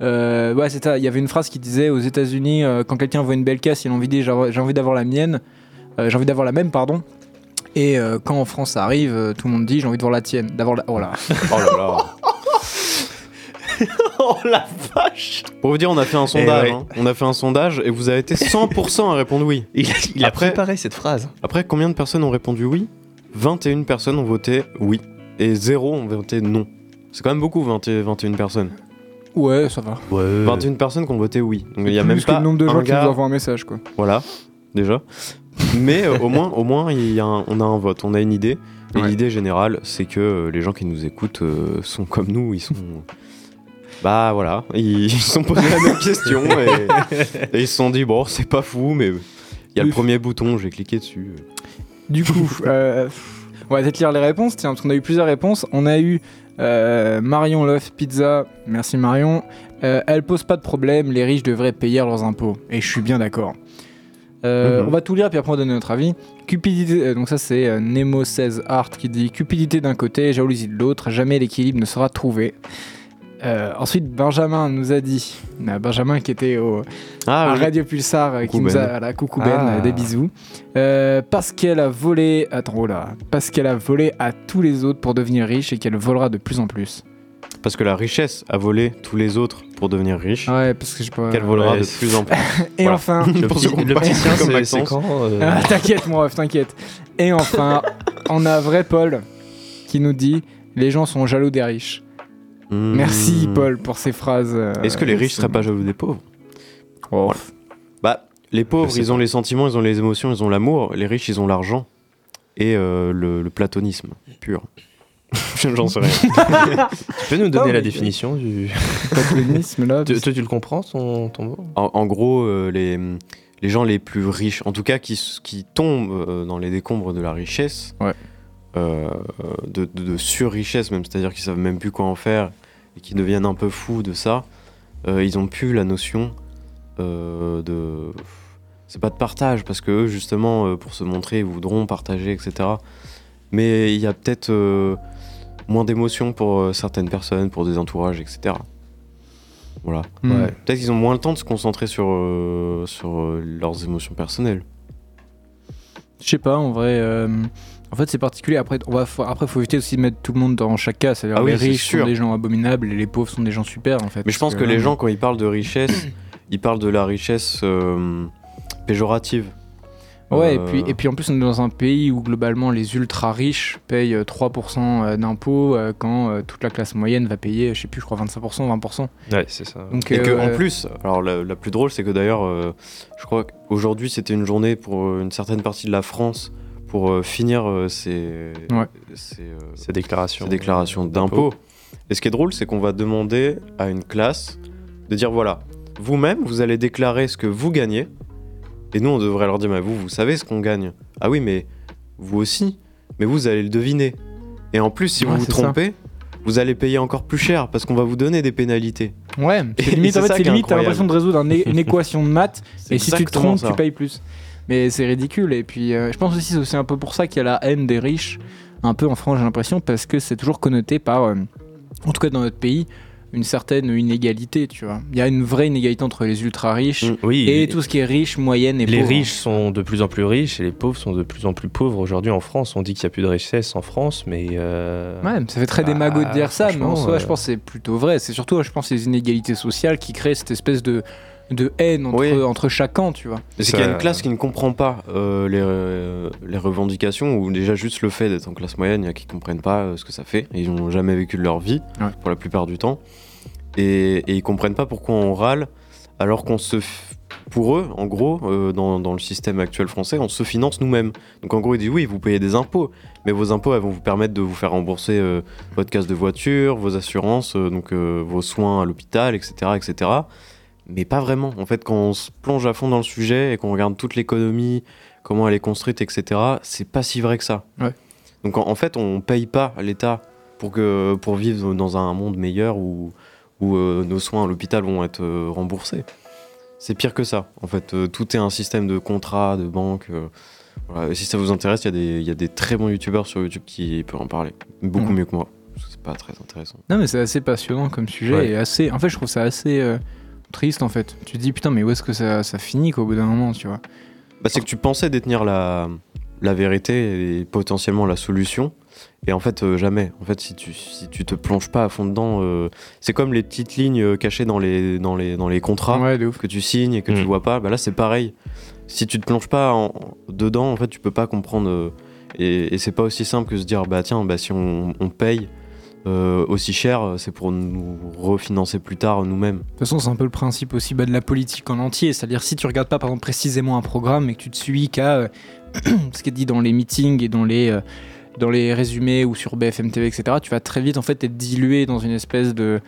euh, ouais, c'est ça. Il y avait une phrase qui disait aux États-Unis, euh, quand quelqu'un voit une belle caisse, il a envie de j'ai envie d'avoir la mienne. Euh, j'ai envie d'avoir la même, pardon. Et quand en France ça arrive, tout le monde dit j'ai envie de voir la tienne. D'avoir la. Oh là. Oh là là. (laughs) (laughs) Oh la vache Pour vous dire, on a fait un sondage. ouais. hein. On a fait un sondage et vous avez été 100% à répondre oui. (laughs) Il, il a Après- préparé cette phrase. Après, combien de personnes ont répondu oui? 21 personnes ont voté oui. Et 0 ont voté non. C'est quand même beaucoup, 20 et 21 personnes. Ouais, ça va. Ouais. 21 personnes qui ont voté oui. Donc il y a Plus même que pas le nombre de un gens qui nous envoient un message, quoi. Voilà, déjà. Mais euh, au moins, au moins il y a un- on a un vote, on a une idée. Et Ouais. l'idée générale, c'est que euh, les gens qui nous écoutent euh, sont comme nous, ils sont. Bah voilà, ils, ils (laughs) se sont posé la même question et, (laughs) et ils se sont dit, bon, c'est pas fou, mais il y a le premier bouton, j'ai cliqué dessus. Du coup, euh, on va peut-être lire les réponses, tiens, parce qu'on a eu plusieurs réponses. On a eu euh, Marion Love Pizza, merci Marion. Euh, elle pose pas de problème, les riches devraient payer leurs impôts. Et je suis bien d'accord. Euh, Mhm. On va tout lire, puis après on va donner notre avis. Cupidité, euh, donc ça c'est euh, Nemo 16 Art qui dit Cupidité d'un côté, jalousie de l'autre, jamais l'équilibre ne sera trouvé. Euh, ensuite, Benjamin nous a dit, euh, Benjamin qui était au, Ah à oui. Radio Pulsar, euh, qui Coucou nous a, Ben. voilà, coucou Ben, Ah. euh, des bisous. Euh, parce qu'elle a volé, attends, oh là, parce qu'elle a volé à tous les autres pour devenir riche et qu'elle volera de plus en plus. Parce que la richesse a volé tous les autres pour devenir riche, Ouais, parce que je sais pas. qu'elle volera ouais, de plus en plus. (laughs) Et Voilà. enfin, Le petit, petit c'est quand euh, Ah, t'inquiète, mon ref, t'inquiète. Et enfin, (laughs) on a vrai Paul qui nous dit les gens sont jaloux des riches. Hmm. Merci Paul pour ces phrases. euh, Est-ce que les riches seraient pas jaloux des pauvres Oh. Bah, les pauvres, ils ont les sentiments, ils ont les émotions, ils ont l'amour. Les riches, ils ont l'argent et euh, le, le platonisme pur. (laughs) J'en sais rien. Tu peux nous donner Oh, la définition du. (laughs) Platonisme, là. Tu- Toi, tu le comprends, ton, ton mot? En, en gros, euh, les, les gens les plus riches, en tout cas qui, qui tombent euh, dans les décombres de la richesse, Ouais. euh, de, de, de sur-richesse même, c'est-à-dire qu'ils savent même plus quoi en faire et qui deviennent un peu fous de ça, euh, ils ont plus la notion euh, de. C'est pas de partage, parce que eux, justement, euh, pour se montrer, ils voudront partager, etc. Mais il y a peut-être euh, moins d'émotions pour certaines personnes, pour des entourages, etc. Voilà. Ouais. Peut-être qu'ils ont moins le temps de se concentrer sur, euh, sur euh, leurs émotions personnelles. Je sais pas, en vrai. En fait, c'est particulier. Après, on va, faut, après, faut éviter aussi de mettre tout le monde dans chaque cas. C'est-à-dire Ah oui, les riches sûr. sont des gens abominables et les pauvres sont des gens super, en fait. Mais je pense que les gens, quand ils parlent de richesse, (clears throat) ils parlent de la richesse euh, péjorative. Ouais, et Euh, puis, et puis en plus, on est dans un pays où globalement les ultra riches payent euh, 3% euh, d'impôts quand toute la classe moyenne va payer, je sais plus, je crois 25%, 20%. Ouais, c'est ça. Donc, Et que, euh, en plus, alors la, la plus drôle, c'est que d'ailleurs, euh, je crois qu'aujourd'hui, c'était une journée pour une certaine partie de la France pour euh, finir euh, ces, Ouais. ces, euh, Ces déclarations. ces déclarations d'impôts. Et ce qui est drôle, c'est qu'on va demander à une classe de dire voilà, vous-même, vous allez déclarer ce que vous gagnez. Et nous, on devrait leur dire mais vous, vous savez ce qu'on gagne. Ah oui, mais vous aussi. Mais vous allez le deviner. Et en plus, si Ouais, vous vous ça. trompez, vous allez payer encore plus cher parce qu'on va vous donner des pénalités. Ouais, Et c'est limite, en fait, c'est limite, t'as l'impression de résoudre un une équation de maths, (laughs) et si tu te trompes, ça. tu payes plus. Mais c'est ridicule, et puis euh, je pense aussi c'est aussi un peu pour ça qu'il y a la haine des riches, un peu en France, j'ai l'impression, parce que c'est toujours connoté par, euh, en tout cas dans notre pays, une certaine inégalité, tu vois. Il y a une vraie inégalité entre les ultra riches Mm. Oui, et les- tout ce qui est riche, moyenne et les pauvre. riches sont de plus en plus riches et les pauvres sont de plus en plus pauvres. Aujourd'hui en France, on dit qu'il n'y a plus de richesse en France, mais. euh, Ouais, ça fait très Bah, démago de dire ça, mais en soi, euh, je pense que c'est plutôt vrai. C'est surtout, je pense, les inégalités sociales qui créent cette espèce de, de haine entre, Oui. entre chacun, tu vois. C'est qu'il y a une classe qui ne comprend pas euh, les, euh, les revendications ou déjà juste le fait d'être en classe moyenne, il y en a qui comprennent pas euh, ce que ça fait. Ils n'ont jamais vécu de leur vie, Ouais. pour la plupart du temps. Et, et ils comprennent pas pourquoi on râle alors qu'on se. f- Pour eux, en gros, euh, dans, dans le système actuel français, on se finance nous-mêmes. Donc en gros, ils disent oui, vous payez des impôts, mais vos impôts, elles vont vous permettre de vous faire rembourser euh, votre casse de voiture, vos assurances, euh, donc euh, vos soins à l'hôpital, etc., etc. Mais pas vraiment. En fait, quand on se plonge à fond dans le sujet et qu'on regarde toute l'économie, comment elle est construite, etc., c'est pas si vrai que ça. Ouais. Donc en, en fait, on paye pas l'État pour, que, pour vivre dans un monde meilleur où, où euh, nos soins à l'hôpital vont être euh, remboursés. c'est pire que ça. En fait, euh, tout est un système de contrat, de banque. voilà. Si ça vous intéresse, il y, a des- il y a des très bons youtubeurs sur YouTube qui peuvent en parler. Beaucoup Mhm. mieux que moi. C'est pas très intéressant. Non, mais c'est assez passionnant comme sujet Ouais. et assez. En fait, je trouve ça assez triste en fait. Tu te dis putain, mais où est-ce que ça, ça finit qu'au bout d'un moment, tu vois Bah, c'est que tu pensais détenir la, la vérité et potentiellement la solution. Et en fait, euh, jamais. En fait, si tu, si tu te plonges pas à fond dedans, euh, c'est comme les petites lignes euh, cachées dans les, dans les, dans les contrats Ouais, que tu signes et que tu Mm. vois pas. Bah là, c'est pareil. Si tu te plonges pas en- dedans, en fait, tu peux pas comprendre. euh, et et c'est pas aussi simple que se dire, bah tiens, bah, si on, on paye euh, aussi cher, c'est pour nous refinancer plus tard nous-mêmes. De toute façon, c'est un peu le principe aussi bah, de la politique en entier. C'est-à-dire, si tu regardes pas, par exemple, précisément un programme et que tu te suis qu'à euh, (clears throat) ce qui est dit dans les meetings et dans les, euh, dans les résumés ou sur BFM TV, etc., tu vas très vite en fait être dilué dans une espèce de de-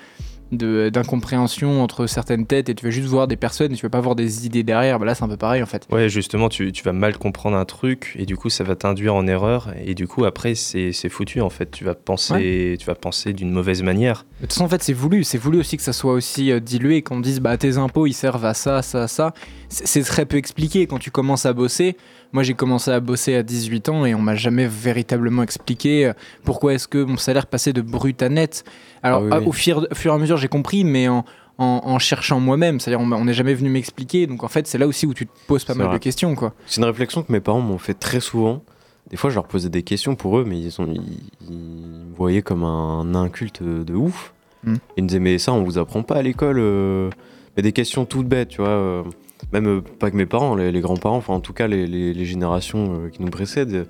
d'incompréhension entre certaines têtes et tu vas juste voir des personnes et tu vas pas voir des idées derrière. Bah là, c'est un peu pareil en fait. Ouais, justement, tu, tu vas mal comprendre un truc et du coup, ça va t'induire en erreur et du coup, après, c'est foutu en fait. Tu vas penser, tu vas penser d'une mauvaise manière. De toute façon, en fait, c'est voulu. C'est voulu aussi que ça soit aussi euh, dilué, qu'on dise, bah, tes impôts, ils servent à ça, ça, ça. C'est très peu expliqué quand tu commences à bosser. Moi, j'ai commencé à bosser à 18 ans et on m'a jamais véritablement expliqué euh, pourquoi est-ce que mon salaire passait de brut à net. Alors, Ah oui, à- oui. au fur, au fur et à mesure, j'ai compris, mais en, en- en cherchant moi-même. C'est-à-dire, on n'est jamais venu m'expliquer. Donc, en fait, c'est là aussi où tu te poses pas mal vrai. de questions, quoi. C'est une réflexion que mes parents m'ont fait très souvent. Des fois, je leur posais des questions pour eux, mais ils, ont, ils, ils me voyaient comme un inculte de ouf. Mm. Ils me disaient, mais ça, on vous apprend pas à l'école. euh. Mais des questions toutes bêtes, tu vois. euh, Même euh, pas que mes parents, les, les grands-parents, enfin, en tout cas, les, les- les générations euh, qui nous précèdent.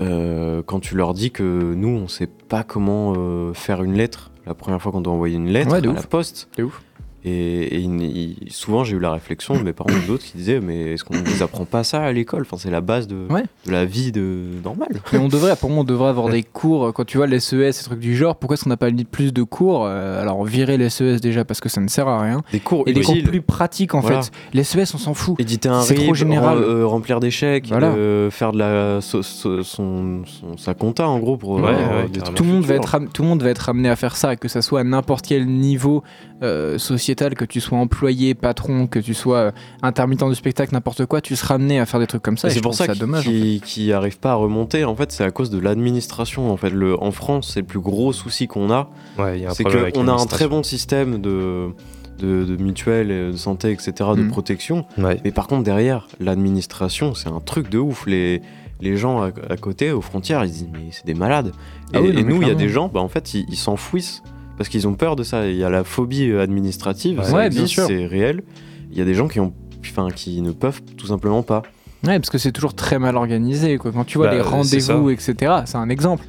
euh, quand tu leur dis que nous, on sait pas comment faire une lettre, la première fois qu'on doit envoyer une lettre Ouais, à ouf. la poste. De ouf. Et, souvent, j'ai eu la réflexion de mes parents ou d'autres qui disaient Mais est-ce qu'on ne vous apprend pas ça à l'école? Enfin, C'est la base de, Ouais. de la vie de... normale. Mais on devrait, pour moi, on devrait avoir des cours. euh, Quand tu vois les SES, ces trucs du genre, pourquoi est-ce qu'on n'a pas mis plus de cours Euh, Alors, virer les SES déjà parce que ça ne sert à rien. Des cours Et des cours plus pratiques en Voilà. fait. Les SES, on s'en fout. Éditer un C'est trop général. rem- euh, remplir des chèques, Voilà. euh, faire de la, so- so- son, son- sa compta en gros pour Ouais, euh, ouais, Tout le, monde va être tout le monde va être amené à faire ça, que ça soit à n'importe quel niveau euh, sociétal, que tu sois employé, patron, que tu sois euh, intermittent du spectacle, n'importe quoi, tu seras amené à faire des trucs comme ça. Et et c'est pour trouve ça dommage. en qu'ils qui arrivent pas à remonter. En fait, c'est à cause de l'administration. En fait, le, en France, c'est le plus gros souci qu'on a. Ouais, C'est qu'on a un très bon système de, de, de mutuelles, et de santé, etc., de Mhm. protection. Ouais. Mais par contre, derrière, l'administration, c'est un truc de ouf. Les, les gens à, à côté, aux frontières, ils se disent, mais c'est des malades. Ah et oui, non, et mais nous, il y a des gens, bah, en fait, ils ils s'enfouissent parce qu'ils ont peur de ça. Il y a la phobie euh, administrative, Ouais, c'est réel. Il y a des gens qui, ont, enfin, qui ne peuvent tout simplement pas. Ouais, parce que c'est toujours très mal organisé. Quoi. Quand tu vois Bah, les rendez-vous, etc., c'est un exemple.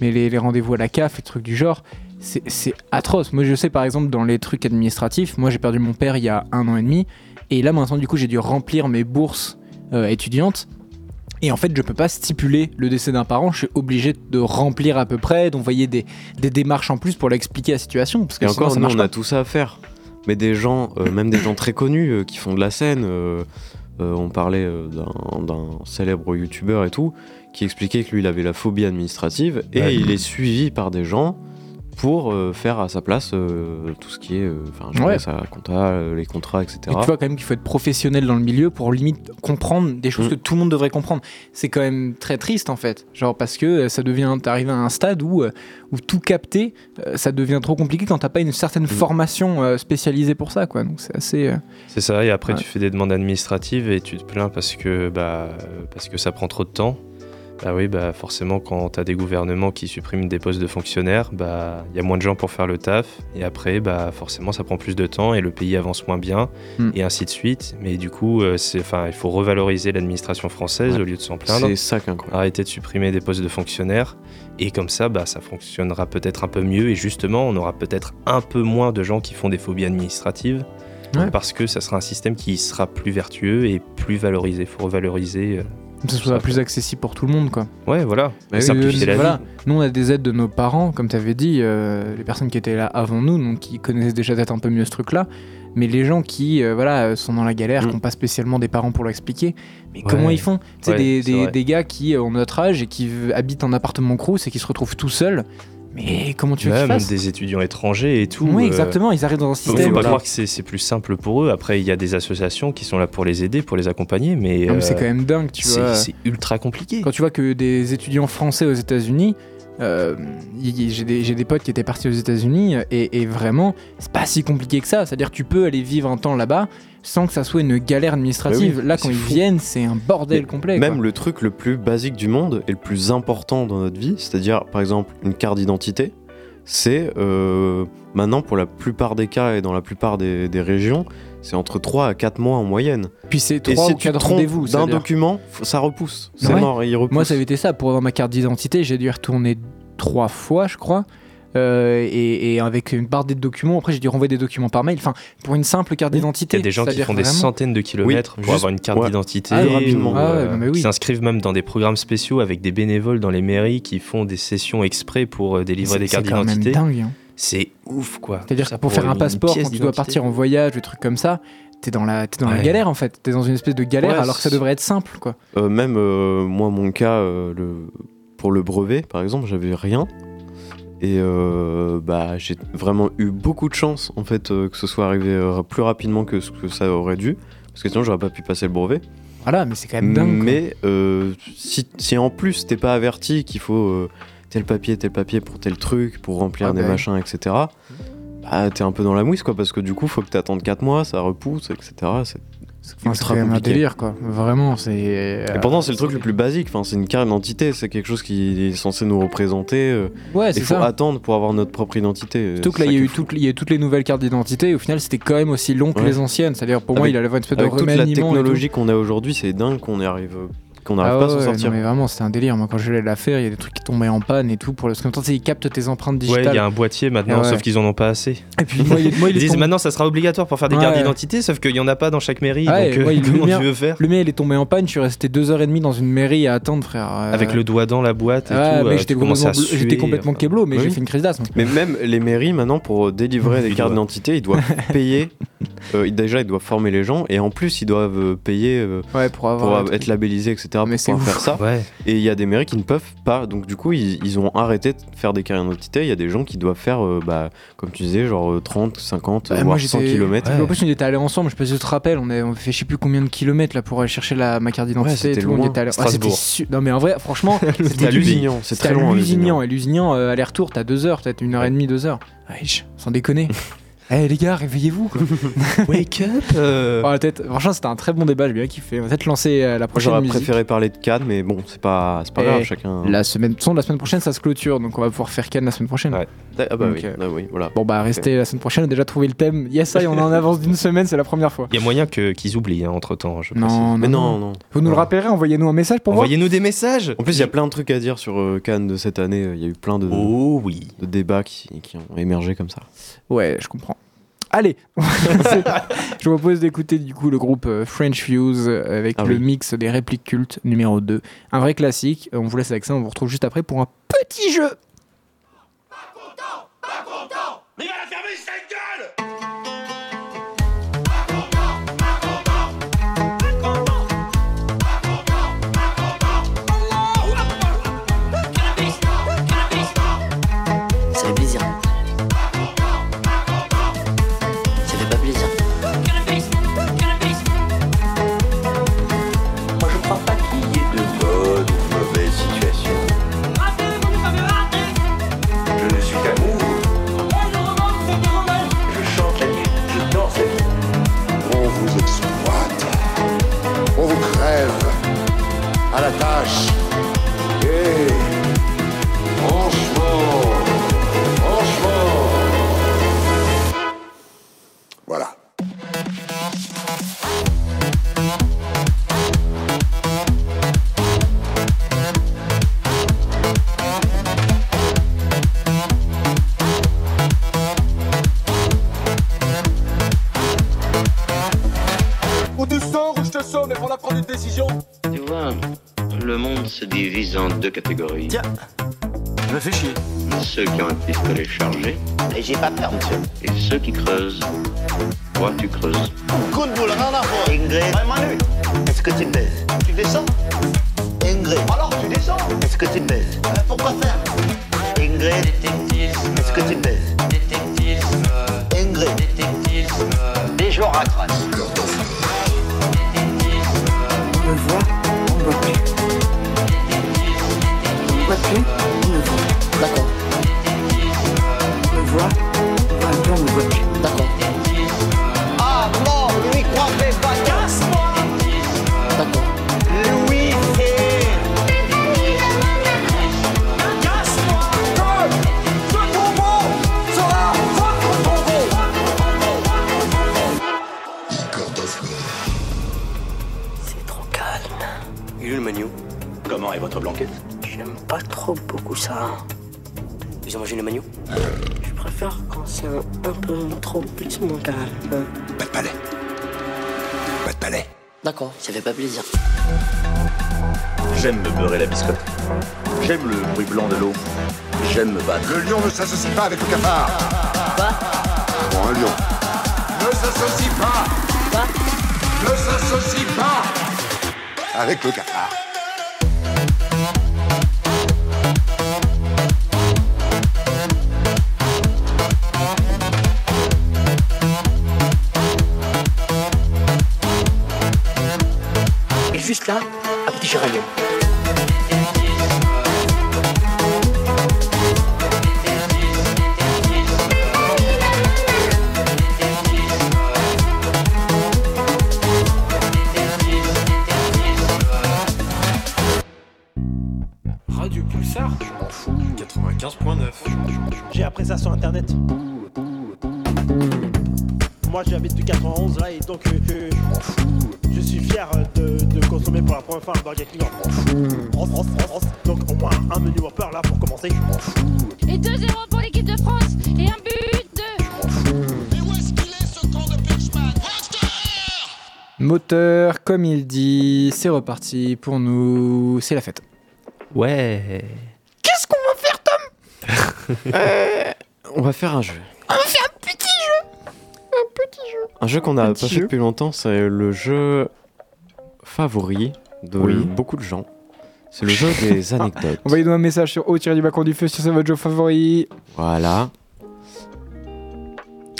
Mais les, les rendez-vous à la CAF, les trucs du genre, c'est c'est atroce. Moi, je sais par exemple, dans les trucs administratifs, moi j'ai perdu mon père il y a un an et demi. Et là, maintenant, du coup, j'ai dû remplir mes bourses euh, étudiantes. Et en fait, je peux pas stipuler le décès d'un parent. Je suis obligé de remplir à peu près, d'envoyer des, des démarches en plus pour l'expliquer la situation. Parce que Et sinon, encore, ça nous, on pas. a tout ça à faire. Mais des gens, euh, même des gens très connus euh, qui font de la scène, euh, on parlait d'un- d'un célèbre youtubeur et tout, qui expliquait que lui, il avait la phobie administrative et Ouais. il est suivi par des gens pour euh, faire à sa place euh, tout ce qui est, euh, enfin, gérer Ouais. sa compta, euh, les contrats, etc. Et tu vois quand même qu'il faut être professionnel dans le milieu pour limite comprendre des choses Mm. que tout le monde devrait comprendre. C'est quand même très triste en fait. Genre parce que euh, ça devient, t'arrives à un stade où, euh, où tout capter, euh, ça devient trop compliqué quand t'as pas une certaine formation euh, spécialisée pour ça quoi. Donc c'est assez. euh, C'est ça, et après Ouais. tu fais des demandes administratives et tu te plains parce que, bah, euh, parce que ça prend trop de temps. Bah oui, bah forcément quand tu as des gouvernements qui suppriment des postes de fonctionnaires, bah il y a moins de gens pour faire le taf et après bah forcément ça prend plus de temps et le pays avance moins bien Mm. et ainsi de suite. Mais du coup, euh, c'est il faut revaloriser l'administration française Ouais. au lieu de s'en plaindre. C'est ça. Arrêter de supprimer des postes de fonctionnaires et comme ça bah ça fonctionnera peut-être un peu mieux et justement on aura peut-être un peu moins de gens qui font des phobies administratives Ouais. parce que ça sera un système qui sera plus vertueux et plus valorisé. Il faut revaloriser. Que ce soit plus accessible pour tout le monde quoi. Ouais, voilà. Bah oui, simplifier Euh, la voilà. vie. Nous on a des aides de nos parents, comme tu avais dit, euh, les personnes qui étaient là avant nous, donc qui connaissaient déjà peut-être un peu mieux ce truc-là. Mais les gens qui euh, voilà, sont dans la galère, Mm. qui n'ont pas spécialement des parents pour leur expliquer, mais Ouais. comment ils font? Tu sais, Ouais, des, gars qui ont notre âge et qui habitent en appartement crous et qui se retrouvent tout seuls. Mais comment tu veux même des étudiants étrangers et tout. Oui, euh, exactement. Ils arrivent dans un Faut, faut système. pas croire que c'est plus simple pour eux. Après, il y a des associations qui sont là pour les aider, pour les accompagner, mais, c'est euh, quand même dingue, tu vois. c'est ultra compliqué. Quand tu vois que des étudiants français aux États-Unis, euh, j'ai des, des potes qui étaient partis aux États-Unis et, et vraiment, c'est pas si compliqué que ça. C'est-à-dire que tu peux aller vivre un temps là-bas sans que ça soit une galère administrative. Bah oui, Là, quand ils fou. viennent, c'est un bordel Mais complet. Même quoi. le truc le plus basique du monde et le plus important dans notre vie, c'est-à-dire par exemple une carte d'identité, c'est euh, maintenant pour la plupart des cas et dans la plupart des, des régions, c'est entre 3 à 4 mois en moyenne. Puis c'est Et 3 si ou tu 4 te trompes rendez-vous. d'un document, ça repousse. C'est Ouais. mort, il repousse. Moi, ça avait été ça. Pour avoir ma carte d'identité, j'ai dû y retourner trois fois, je crois. Euh, et, et avec une barre des documents, après j'ai dû renvoyer des documents par mail. Enfin, pour une simple carte Il d'identité. y a des gens qui font des vraiment- centaines de kilomètres Oui, pour juste- avoir une carte ouais. d'identité. Ah, rapidement. Ah euh, oui. Qui s'inscrivent même dans des programmes spéciaux avec des bénévoles dans les mairies qui font des sessions exprès pour euh, délivrer C'est- des cartes c'est quand même d'identité. dingue. hein. C'est ouf quoi. C'est-à-dire que pour faire un passeport, quand tu dois partir en voyage, des trucs comme ça, t'es dans la, t'es dans la galère en fait. T'es dans une espèce de galère Ouais, alors que ça c'est- devrait être simple quoi. Euh, même euh, moi, mon cas, euh, le... pour le brevet, par exemple, j'avais rien. Et euh, bah, j'ai vraiment eu beaucoup de chance en fait euh, que ce soit arrivé euh, plus rapidement que ce que ça aurait dû. Parce que sinon, j'aurais pas pu passer le brevet. Voilà, mais c'est quand même dingue. Mais si, si en plus t'es pas averti qu'il faut tel papier, tel papier pour tel truc, pour remplir Ah des bah. machins, etc. Bah t'es un peu dans la mouise quoi, parce que du coup faut que t'attendes 4 mois, ça repousse, etc. C'est Enfin, c'est un délire quoi. Vraiment, c'est. Et pourtant c'est le truc le plus basique, enfin, c'est une carte d'identité, c'est quelque chose qui est censé nous représenter. euh, Ouais, Il c'est faut ça. attendre pour avoir notre propre identité. Surtout que là, il y, a eu toutes, il y a eu toutes les nouvelles cartes d'identité et au final, c'était quand même aussi long que Ouais. les anciennes. C'est-à-dire, pour moi, il allait avoir une espèce de Avec toute la technologie qu'on a aujourd'hui, c'est dingue qu'on y arrive, qu'on n'arrive Ah pas à s'en ouais, sortir. non, mais vraiment, c'était un délire. Moi, quand je l'ai la faire, il y a des trucs qui tombaient en panne et tout. Pour le... Parce qu'en même temps, tu sais, ils captent tes empreintes Ouais, digitales. il y a un boîtier maintenant, Ah ouais. sauf qu'ils en ont pas assez. Et puis, moi, il, moi, il Ils disent tombé- maintenant ça sera obligatoire pour faire des Ouais. cartes d'identité, sauf qu'il y en a pas dans chaque mairie. Ouais, donc euh, ouais, (laughs) le comment mien- tu veux faire Le mien, il est tombé en panne. Je suis resté deux heures et demie dans une mairie à attendre, frère. Euh, Avec le doigt dans la boîte et ouais, tout. mais euh, j'étais complètement, suer, j'étais complètement enfin. keblo, mais Oui. j'ai fait une crise d'asthme. Mais même les mairies maintenant pour délivrer (laughs) des cartes d'identité, ils doivent (laughs) payer. Euh, déjà, ils doivent former les gens et en plus, ils doivent euh, payer euh, Ouais, pour avoir. pour être labellisés, etc. Mais pour c'est pouvoir faire ça. (laughs) Ouais. Et il y a des mairies qui ne peuvent pas. Donc du coup, ils, ils ont arrêté de faire des cartes d'identité. Il y a des gens qui doivent faire, euh, bah, comme tu disais, genre euh, 30, 50, Bah, voire moi, 100 j'étais- km. En plus, on était allés ensemble, je sais pas si tu te rappelles, on, a, on fait je sais plus combien de kilomètres là pour aller chercher la, ma carte d'identité Ouais, et c'était tout. On loin. était allés- Strasbourg. c'était su- Non, mais en vrai, franchement, (laughs) C'était à Lusignan, c'est c'était très loin. Lusignan. Lusignan. Et Lusignan, euh, aller-retour, t'as deux heures, peut-être une heure et demie, deux heures. Wesh, sans déconner. (laughs) Eh les gars, réveillez-vous. (laughs) Wake up euh. La tête. Franchement, c'était un très bon débat, j'ai bien kiffé. On va peut-être lancer euh, la prochaine J'aurais préféré parler de Cannes, mais bon, c'est pas, c'est pas Et grave, chacun. La semaine, de toute façon, la semaine prochaine, ça se clôture, donc on va pouvoir faire Cannes la semaine prochaine. Ouais. Ah bah Donc, oui, euh, ah oui, voilà. Bon bah restez la semaine prochaine, on a déjà trouvé le thème. Yes, ça, on est en (laughs) avance d'une semaine, c'est la première fois. Il y a moyen que qu'ils oublient entre temps, je précise. Non, Mais non, non, non. Vous nous le rappellerez, envoyez-nous un message pour voir. Envoyez-nous des messages En plus, il y a plein de trucs à dire sur euh, Cannes de cette année. Il y a eu plein de, Oh oui. de débats qui, qui ont émergé comme ça. Ouais, je comprends. Allez, (laughs) je vous propose d'écouter du coup le groupe euh, French Fuse euh, avec Ah le oui. mix des répliques cultes numéro 2. Un vrai classique, on vous laisse avec ça, on vous retrouve juste après pour un petit jeu. Mais va la catégories. Tiens, je me fais chier. Ceux qui ont un pistolet chargé Et j'ai pas peur, monsieur. et ceux qui creusent. S'associe pas avec le cafard. Et juste là, un petit géranium. C'est reparti pour nous. C'est la fête. Ouais. Qu'est-ce qu'on va faire, Tom? (laughs) Euh, On va faire un jeu. On va faire un petit jeu Un petit jeu Un jeu qu'on n'a pas fait depuis longtemps, c'est le jeu favori de Oui. beaucoup de gens. C'est le jeu des (laughs) anecdotes. Envoyez-nous un message sur au tiré du balcon du feu si c'est votre jeu favori. Voilà.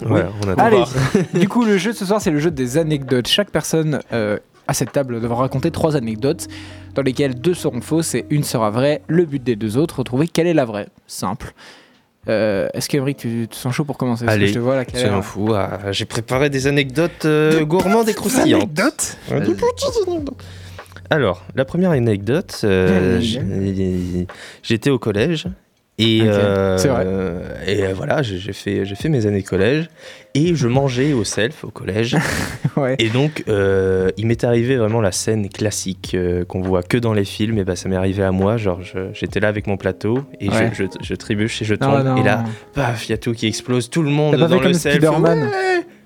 Ouais, on attend Allez, du coup, le jeu de ce soir, c'est le jeu des anecdotes. Chaque personne euh, à cette table devra raconter trois anecdotes, dans lesquelles deux seront fausses et une sera vraie. Le but des deux autres, retrouver quelle est la vraie. Simple. Euh, Est-ce qu'Emeric, tu te sens chaud pour commencer? Parce que Allez, je te vois là, quelle je m'en la- fous. Ah, J'ai préparé des anecdotes euh, gourmandes et croustillantes. anecdotes? Des petites anecdotes. Alors, la première anecdote, euh, j'étais au collège et, euh, vrai. et euh, voilà, j'ai fait, fait mes années collège et je mangeais au self au collège. (laughs) Ouais. Et donc, euh, il m'est arrivé vraiment la scène classique euh, qu'on voit que dans les films. Et bah, ça m'est arrivé à moi. Genre, j'étais là avec mon plateau et Ouais. je, je, je trébuche et je Non, tombe. non. et là, paf, il y a tout qui explose. Tout le monde dans le self. Ouais.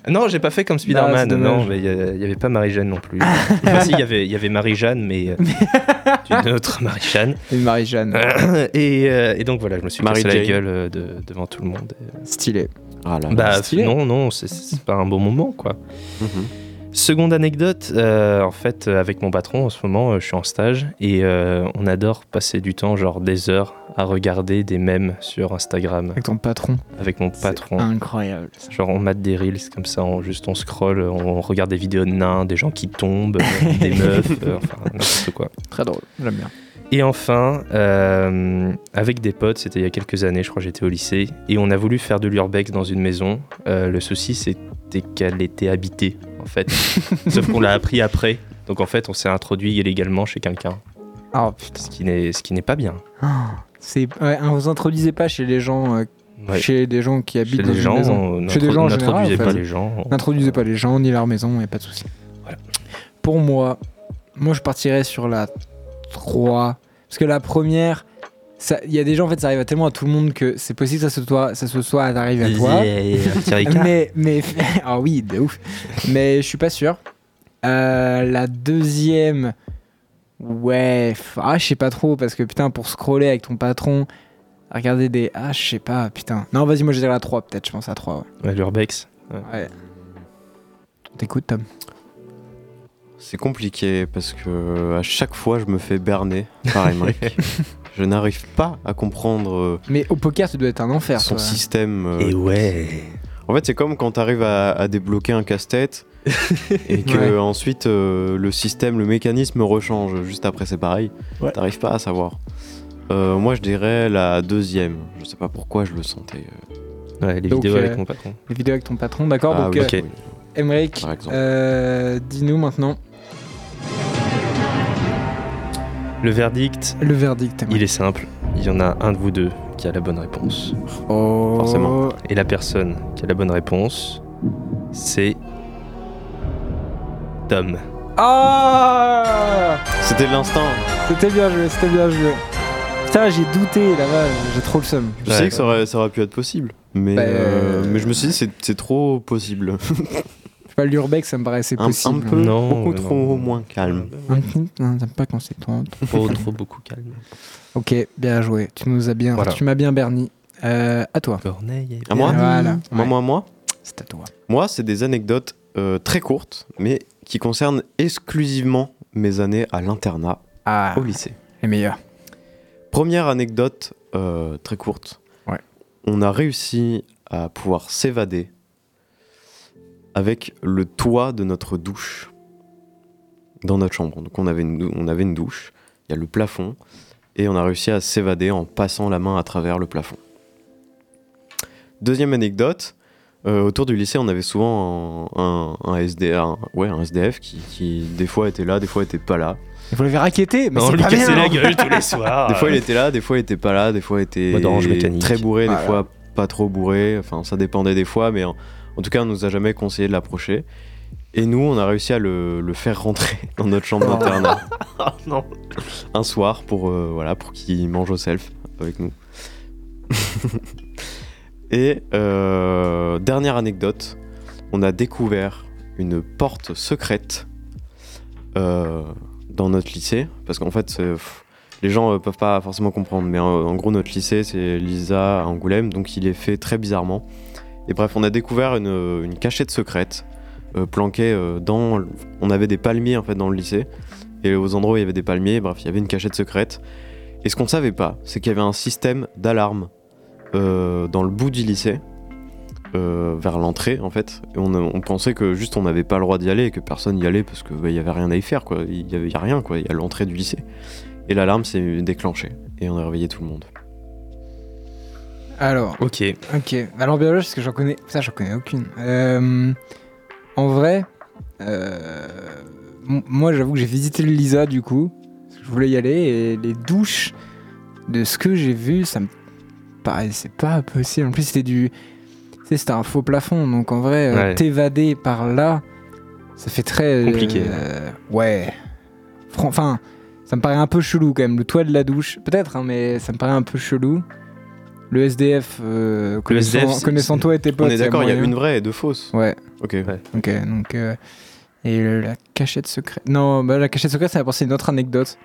Non, j'ai pas fait comme Spider-Man. Non, mais il y a- il y avait pas Marie-Jeanne non plus. enfin, si, il y avait, il y avait Marie-Jeanne, mais euh, d'une (laughs) autre Marie-Jeanne. Une Marie-Jeanne. et, euh, et donc voilà, je me suis Mary cassé la gueule euh, de- devant tout le monde. Stylé. Voilà. Bah stylé. non, non, c'est- pas un bon moment quoi. Mhm. Seconde anecdote, euh, en fait, euh, avec mon patron en ce moment, euh, je suis en stage et euh, on adore passer du temps, genre des heures, à regarder des mèmes sur Instagram Avec ton patron. avec mon patron. Incroyable. Genre on mate des reels comme ça, on, juste on scroll, on regarde des vidéos de nains, des gens qui tombent, des (laughs) meufs, enfin n'importe quoi. Très drôle. J'aime bien. Et enfin, euh, avec des potes, c'était il y a quelques années, je crois j'étais au lycée, et on a voulu faire de l'urbex dans une maison. Euh, le souci, c'était qu'elle était habitée, fait. (laughs) Sauf qu'on l'a appris après. Donc en fait, on s'est introduit illégalement chez quelqu'un. Oh putain. Ce qui n'est, ce qui n'est pas bien. C'est ouais, hein, vous introduisez pas chez les gens euh, Ouais. chez des gens qui habitent Chez dans une gens, maison. on Chez des gens n'introduisez pas les gens. N'introduisez pas les gens ni leur maison, a pas de souci. Voilà. Pour moi, moi je partirais sur la 3 parce que la première il y a des gens en fait ça arrive à tellement à tout le monde que c'est possible que ça se soit ça se soit arrivé à toi. Mais mais (laughs) ah oui, de ouf. Mais je suis pas sûr. Euh, la deuxième ouais, ah je sais pas trop parce que putain pour scroller avec ton patron regarder des ah je sais pas putain. Non, vas-y, moi je dirais la 3 peut-être, je pense à 3 ouais. Ouais, l'urbex. Ouais. Ouais. T'écoutes Tom? C'est compliqué parce que à chaque fois je me fais berner par Emmerich. (laughs) je n'arrive pas à comprendre euh, Mais au poker, tu dois être un enfer. son toi. système. euh, Et ouais. En fait, c'est comme quand tu arrives à, à débloquer un casse-tête (laughs) et que Ouais. ensuite euh, le système, le mécanisme rechange juste après, c'est pareil. Ouais. T'arrives pas à savoir. Euh, moi, je dirais la deuxième. Je sais pas pourquoi je le sentais. Ouais, les Donc, vidéos euh, avec mon patron. Les vidéos avec ton patron, d'accord Ah Donc, oui, euh. Emmerich, Par exemple. euh, dis-nous maintenant Le verdict, le verdict. il est simple. Il y en a un de vous deux qui a la bonne réponse. Oh. Forcément. Et la personne qui a la bonne réponse, c'est Tom. Ah C'était de l'instinct. C'était bien joué, c'était bien joué. Putain, j'ai douté là-bas, j'ai trop le seum. Je Ouais. sais que ça aurait, ça aurait pu être possible. Mais, Bah, euh, euh, mais je me suis dit, c'est trop possible. (laughs) Pas, l'urbex, ça me paraissait un, possible. un peu, Non, beaucoup trop non. moins calme. Un petit- Non, t'aimes pas quand c'est toi. (laughs) Trop, trop beaucoup calme. Ok, bien joué. Tu nous as bien, Voilà. tu m'as bien berni. Euh, à toi. Corneille À moi Voilà. Moi, Ouais. moi, moi C'est à toi. Moi, c'est des anecdotes euh, très courtes, mais qui concernent exclusivement mes années à l'internat Ah, au lycée. les meilleurs. Première anecdote euh, très courte. Ouais. On a réussi à pouvoir s'évader avec le toit de notre douche dans notre chambre. Donc on avait une, on avait une douche, il y a le plafond, et on a réussi à s'évader en passant la main à travers le plafond. Deuxième anecdote, euh, autour du lycée, on avait souvent un, un, un SD, un- ouais, un SDF qui, qui, des fois était là, des fois était pas là. Vous l'avez raquetté, mais On lui cassait la hein. gueule tous les (laughs) soirs. Des fois il était là, des fois il était pas là, des fois il était très bourré, des fois pas trop bourré, enfin ça dépendait des fois, mais en, en tout cas on nous a jamais conseillé de l'approcher. Et nous on a réussi à le, le faire rentrer (laughs) dans notre chambre Oh. d'internat (laughs) non. un soir pour, euh, voilà, pour qu'il mange au self avec nous. (laughs) Et euh, dernière anecdote, on a découvert une porte secrète euh, dans notre lycée, parce qu'en fait, c'est- les gens euh, peuvent pas forcément comprendre, mais en, en gros, notre lycée, c'est Lisa à Angoulême, donc il est fait très bizarrement. Et bref, on a découvert une, une cachette secrète euh, planquée euh, dans. On avait des palmiers en fait dans le lycée, et aux endroits où il y avait des palmiers, bref, il y avait une cachette secrète. Et ce qu'on savait pas, c'est qu'il y avait un système d'alarme euh, dans le bout du lycée, euh, vers l'entrée en fait. On, pensait que juste on n'avait pas le droit d'y aller et que personne y allait parce qu'il il y avait rien à y faire quoi. Il y avait y a rien quoi. Il y a l'entrée du lycée. Et l'alarme s'est déclenchée et on a réveillé tout le monde. Alors, Ok. ok. Alors, biologie, parce que j'en connais. Ça, j'en connais aucune. Euh, en vrai, euh, moi, j'avoue que j'ai visité le Lisa du coup. parce que Je voulais y aller et les douches, de ce que j'ai vu, ça me paraissait pas possible. En plus, c'était du. Tu sais, c'était un faux plafond. Donc, en vrai, euh, Ouais. t'évader par là, ça fait très. Compliqué. euh, ouais. Enfin, ça me paraît un peu chelou quand même. Le toit de la douche, peut-être, hein, mais ça me paraît un peu chelou. Le SDF, euh, connaissant, SDF, connaissant toi et tes potes. on est d'accord, il y a une vraie et deux fausses. Ouais, Ok. ok, donc. euh, et le- la cachette secrète. Non, bah, la cachette secrète, ça m'a pensé à une autre anecdote.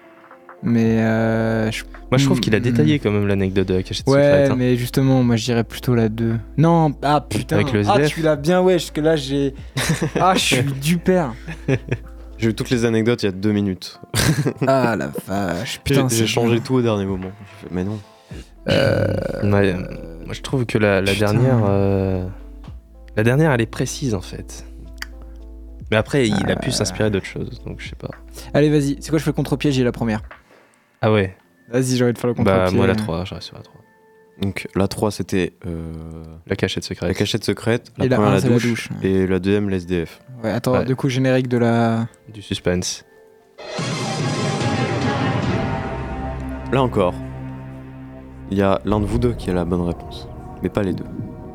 Mais. euh, je- Moi, je trouve qu'il a Mm, détaillé quand même l'anecdote de la cachette Ouais, secrète. hein. mais justement, moi je dirais plutôt la 2. Non, ah putain. Avec le ah, SDF. tu l'as bien, ouais, parce que là j'ai. (laughs) Ah, je suis du père. (laughs) J'ai eu toutes les anecdotes il y a deux minutes. (laughs) Ah la vache, J'ai putain. j'ai c'est changé tout au dernier moment. Fait, mais non. Ouais, moi, je trouve que la, dernière, euh, la dernière, elle est précise en fait. Mais après, il a pu s'inspirer d'autres choses, donc je sais pas. Allez, vas-y, c'est quoi, je fais le contre-pied, j'ai la première. Ah ouais. Vas-y, j'ai envie de faire le contre-pied. Bah moi la 3, je reste sur la 3. Donc la 3 c'était euh, La cachette secrète. la cachette secrète, la Et la première la la douche, douche. et la deuxième l'SDF. Ouais, attends, Ouais. du coup, générique de la. Du suspense. Là encore, il y a l'un de vous deux qui a la bonne réponse, mais pas les deux.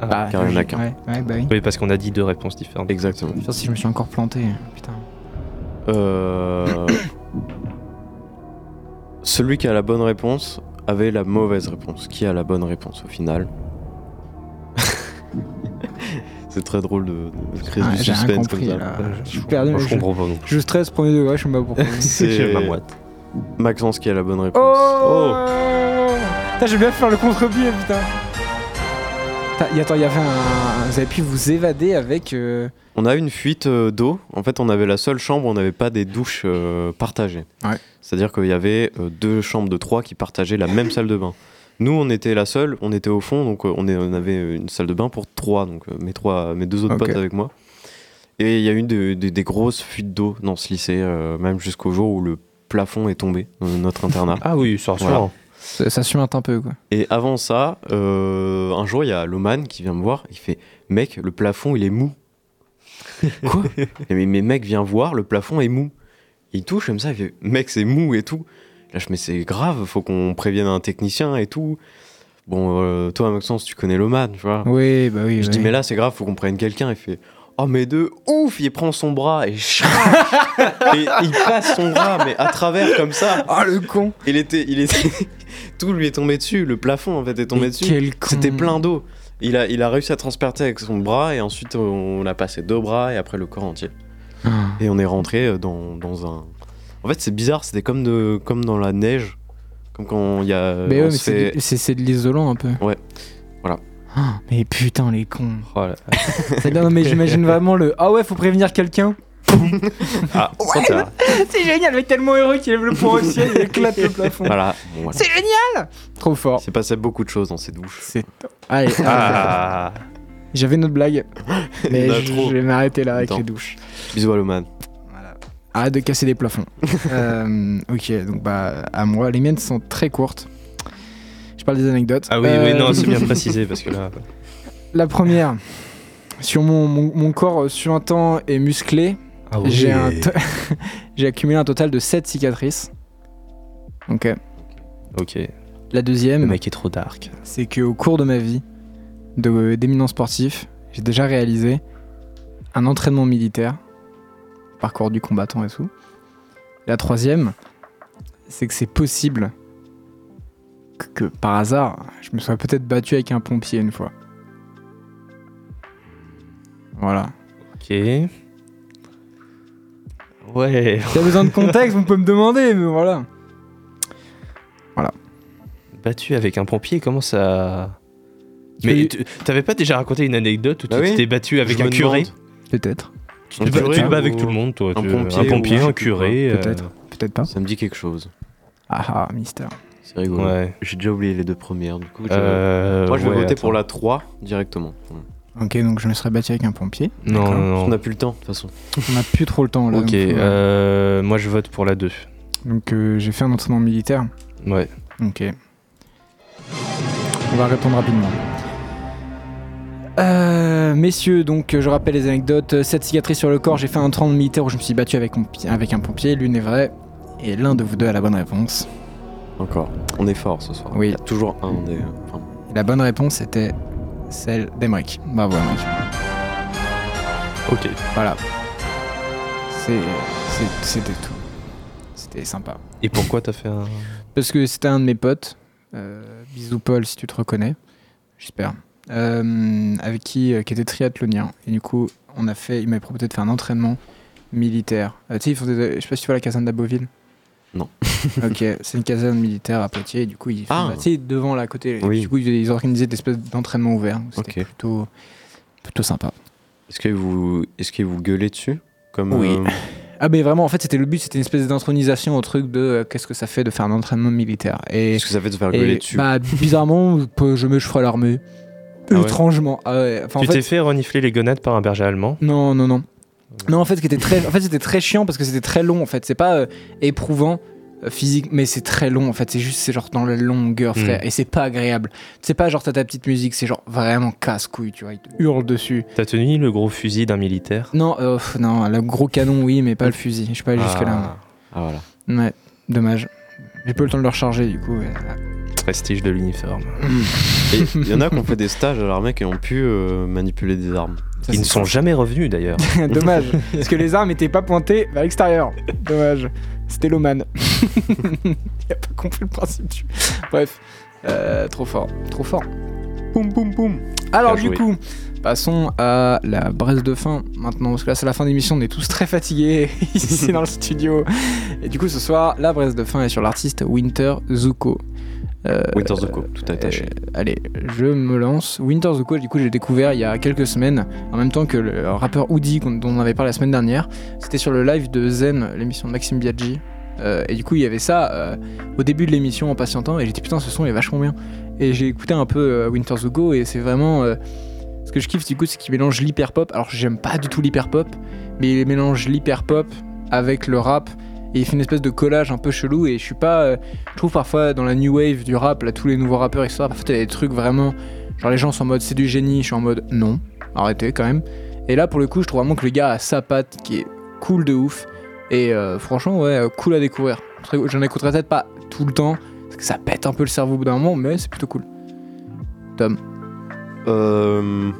Ah, car il y en a qu'un. Ouais, ouais, bah oui. Oui, parce qu'on a dit deux réponses différentes. Exactement. Putain, si je me suis encore planté, putain. Euh, (coughs) Celui qui a la bonne réponse avait la mauvaise réponse. Qui a la bonne réponse au final (laughs) C'est très drôle de, de créer Ah, du suspense compris comme ça. là. Je suis perdu. Moi, mais je comprends pas non plus. Je stresse premier degré, je sais pas pourquoi. (laughs) C'est ma moite. Maxence qui a la bonne réponse. Oh, Putain, j'ai bien faire le contre-pied, putain. Y- Attends, il y avait un. Vous avez pu vous évader avec. euh, On a une fuite euh, d'eau. En fait, on avait la seule chambre où on n'avait pas des douches euh, partagées. Ouais. C'est-à-dire qu'il y avait euh, deux chambres de trois qui partageaient la même salle de bain. Nous, on était la seule, on était au fond, donc euh, on, est- on avait une salle de bain pour trois, donc euh, mes, trois, mes deux autres Ok. potes avec moi. Et il y a eu de- de- des grosses fuites d'eau dans ce lycée, euh, même jusqu'au jour où le plafond est tombé dans notre internat. Ah oui, ça rassure. Voilà. Ça, ça suinte un peu, quoi. Et avant ça, euh, un jour, il y a Loman qui vient me voir. Il fait Mec, le plafond, il est mou. (laughs) Quoi? Mais, mais mec, viens voir, le plafond est mou. Il touche comme ça, il fait Mec, c'est mou et tout. Là, je me dis, c'est grave, faut qu'on prévienne un technicien et tout. Bon, euh, toi, Maxence, tu connais Loman, tu vois. Oui, bah oui. Je oui. dis, mais là, c'est grave, faut qu'on prenne quelqu'un. Il fait Oh, mais de ouf Il prend son bras et (laughs) Et il passe son bras, mais à travers comme ça. Ah, le con Il était. Il était... (laughs) Tout lui est tombé dessus, le plafond en fait est tombé Mais dessus. quel con. C'était plein d'eau. Il a, il a réussi à transpercer avec son bras et ensuite on a passé deux bras et après le corps entier. Ah. Et on est rentré dans, dans un. En fait, c'est bizarre, c'était comme, de, comme dans la neige. Comme quand il y a. Mais ouais, fait- c'est de l'isolant un peu. Ouais, voilà. Ah, mais putain, les cons. Oh là. (laughs) Non, mais j'imagine vraiment le. Ah ouais, faut prévenir quelqu'un. (laughs) Ah. C'est génial, le mec tellement heureux qu'il lève le poing au ciel et éclate le plafond. Voilà. bon, voilà. C'est génial Trop fort. Il s'est passé beaucoup de choses dans ces douches. C'est Allez, Ah. j'avais une autre blague, (laughs) mais je trop. je vais m'arrêter là avec Attends. les douches. Bisous à Loman. Arrête de casser des plafonds. (laughs) Euh, ok, donc bah à moi, les miennes sont très courtes. Je parle des anecdotes. Ah oui, Euh, oui, non, c'est bien précisé parce que là. La première, sur mon, mon, mon corps suintant et musclé, Ah oui. j'ai un to- (laughs) j'ai accumulé un total de 7 cicatrices. Ok. Ok. La Le deuxième, mec est trop dark. c'est qu'au cours de ma vie de- d'éminent sportif, j'ai déjà réalisé un entraînement militaire, parcours du combattant et tout. La troisième, c'est que c'est possible que, que, par hasard, je me sois peut-être battu avec un pompier une fois. Voilà. Ok. Ouais. Si t'as besoin de contexte, vous pouvez me demander, mais voilà. Battu avec un pompier, comment ça. Mais tu- t'avais pas déjà raconté une anecdote où Bah tu oui. t'es battu avec Je un me curé. Peut-être. Tu te bats, ou- avec tout le monde, toi. un tu- pompier un, pompier, ou curé. quoi. Peut-être. Peut-être pas. Ça me dit quelque chose. Ah ah, mystère. C'est rigolo. Ouais. J'ai déjà oublié les deux premières, du coup. Euh, Moi, je vais ouais, voter attends. pour la 3 directement. Ok, donc je me serais battu avec un pompier. Non, On n'a plus le temps, de toute façon. On a plus trop le temps là. Ok, donc, faut- euh, moi je vote pour la 2. Donc euh, j'ai fait un entraînement militaire. Ouais. Ok. On va répondre rapidement. Euh, messieurs, donc euh, je rappelle les anecdotes. Cette cicatrice sur le corps, j'ai fait un entraînement militaire où je me suis battu avec, un pompier. L'une est vraie. Et l'un de vous deux a la bonne réponse. Encore. On est fort ce soir. Oui. Il y a toujours un des. enfin, la bonne réponse était celle d'Emeric. Bravo Emeric. Ok. Voilà. C'était tout. C'était sympa. Et pourquoi t'as fait un. Parce que c'était un de mes potes. Euh, bisous Paul si tu te reconnais. J'espère. Euh, avec qui, euh, qui était triathlonien. Et du coup, on a fait, il m'avait proposé de faire un entraînement militaire. Euh, tu sais, je sais pas si tu vois la caserne d'Aboville. Non. (laughs) ok, c'est une caserne militaire à Poitiers. Et du coup, ils font, Ah. bah, devant là à côté. Oui. Du coup, ils organisaient des espèces d'entraînement ouvert. C'était plutôt, plutôt sympa. Est-ce que vous, est-ce que vous gueulez dessus comme Oui. euh, Ah, mais vraiment, en fait, c'était le but, c'était une espèce d'intronisation au truc de euh, qu'est-ce que ça fait de faire un entraînement militaire. Et Est-ce que ça fait de faire Et, gueuler dessus Bah, bizarrement, je me ferai l'armée. Ah ouais Étrangement. Ah ouais, enfin, en tu fait- t'es fait renifler les gonades par un berger allemand? Non, non, non. Non, en fait, ce qui était très, en fait, c'était très chiant parce que c'était très long. En fait, c'est pas euh, éprouvant euh, physique, mais c'est très long. En fait, c'est juste, c'est genre dans la longueur, Mm. frère, et c'est pas agréable. C'est pas genre t'as ta petite musique, c'est genre vraiment casse couille, tu vois. Il te hurle dessus. T'as tenu le gros fusil d'un militaire? Non, euh, pff, non, le gros canon, oui, mais pas le fusil. Je suis pas allé jusque là. Ah voilà. Ouais, dommage. J'ai pas eu le temps de le recharger, du coup. ouais. Prestige de l'uniforme. Et Il y en a qui ont (laughs) fait des stages à l'armée qui ont pu euh, manipuler des armes. Ça, Ils ne sont jamais revenus d'ailleurs. (laughs) Dommage, parce que les armes étaient pas pointées vers l'extérieur. Dommage. C'était l'Oman. (laughs) Il a pas compris le principe du. Bref, euh, trop fort, trop fort. Boum, boum, boum. Alors, du joué. coup, passons à la Bresse de fin maintenant, parce que là, c'est la fin d'émission, on est tous très fatigués (laughs) ici dans le studio. Et du coup, ce soir, la Bresse de fin est sur l'artiste Winter Zuko. Euh, Winter Zuko, tout attaché. euh, allez, je me lance. Winter Zuko, du coup, j'ai découvert il y a quelques semaines, en même temps que le rappeur Woody, dont on avait parlé la semaine dernière. C'était sur le live de Zen, l'émission de Maxime Biaggi. Euh, et du coup, il y avait ça euh, au début de l'émission en patientant, et j'ai dit putain, ce son est vachement bien. Et j'ai écouté un peu euh, Winter Zuko, et c'est vraiment. euh, Ce que je kiffe du coup, c'est qu'il mélange l'hyper pop. Alors j'aime pas du tout l'hyper pop, mais il mélange l'hyper pop avec le rap et il fait une espèce de collage un peu chelou. Et je suis pas. euh, je trouve parfois dans la new wave du rap, là, tous les nouveaux rappeurs, etc. Parfois t'as des trucs vraiment. Genre les gens sont en mode c'est du génie, je suis en mode non, arrêtez quand même. Et là pour le coup, je trouve vraiment que le gars a sa patte qui est cool de ouf. Et euh, franchement, ouais, euh, cool à découvrir. J'en écouterai peut-être pas tout le temps, parce que ça pète un peu le cerveau au bout d'un moment, mais c'est plutôt cool. Tom. Euh,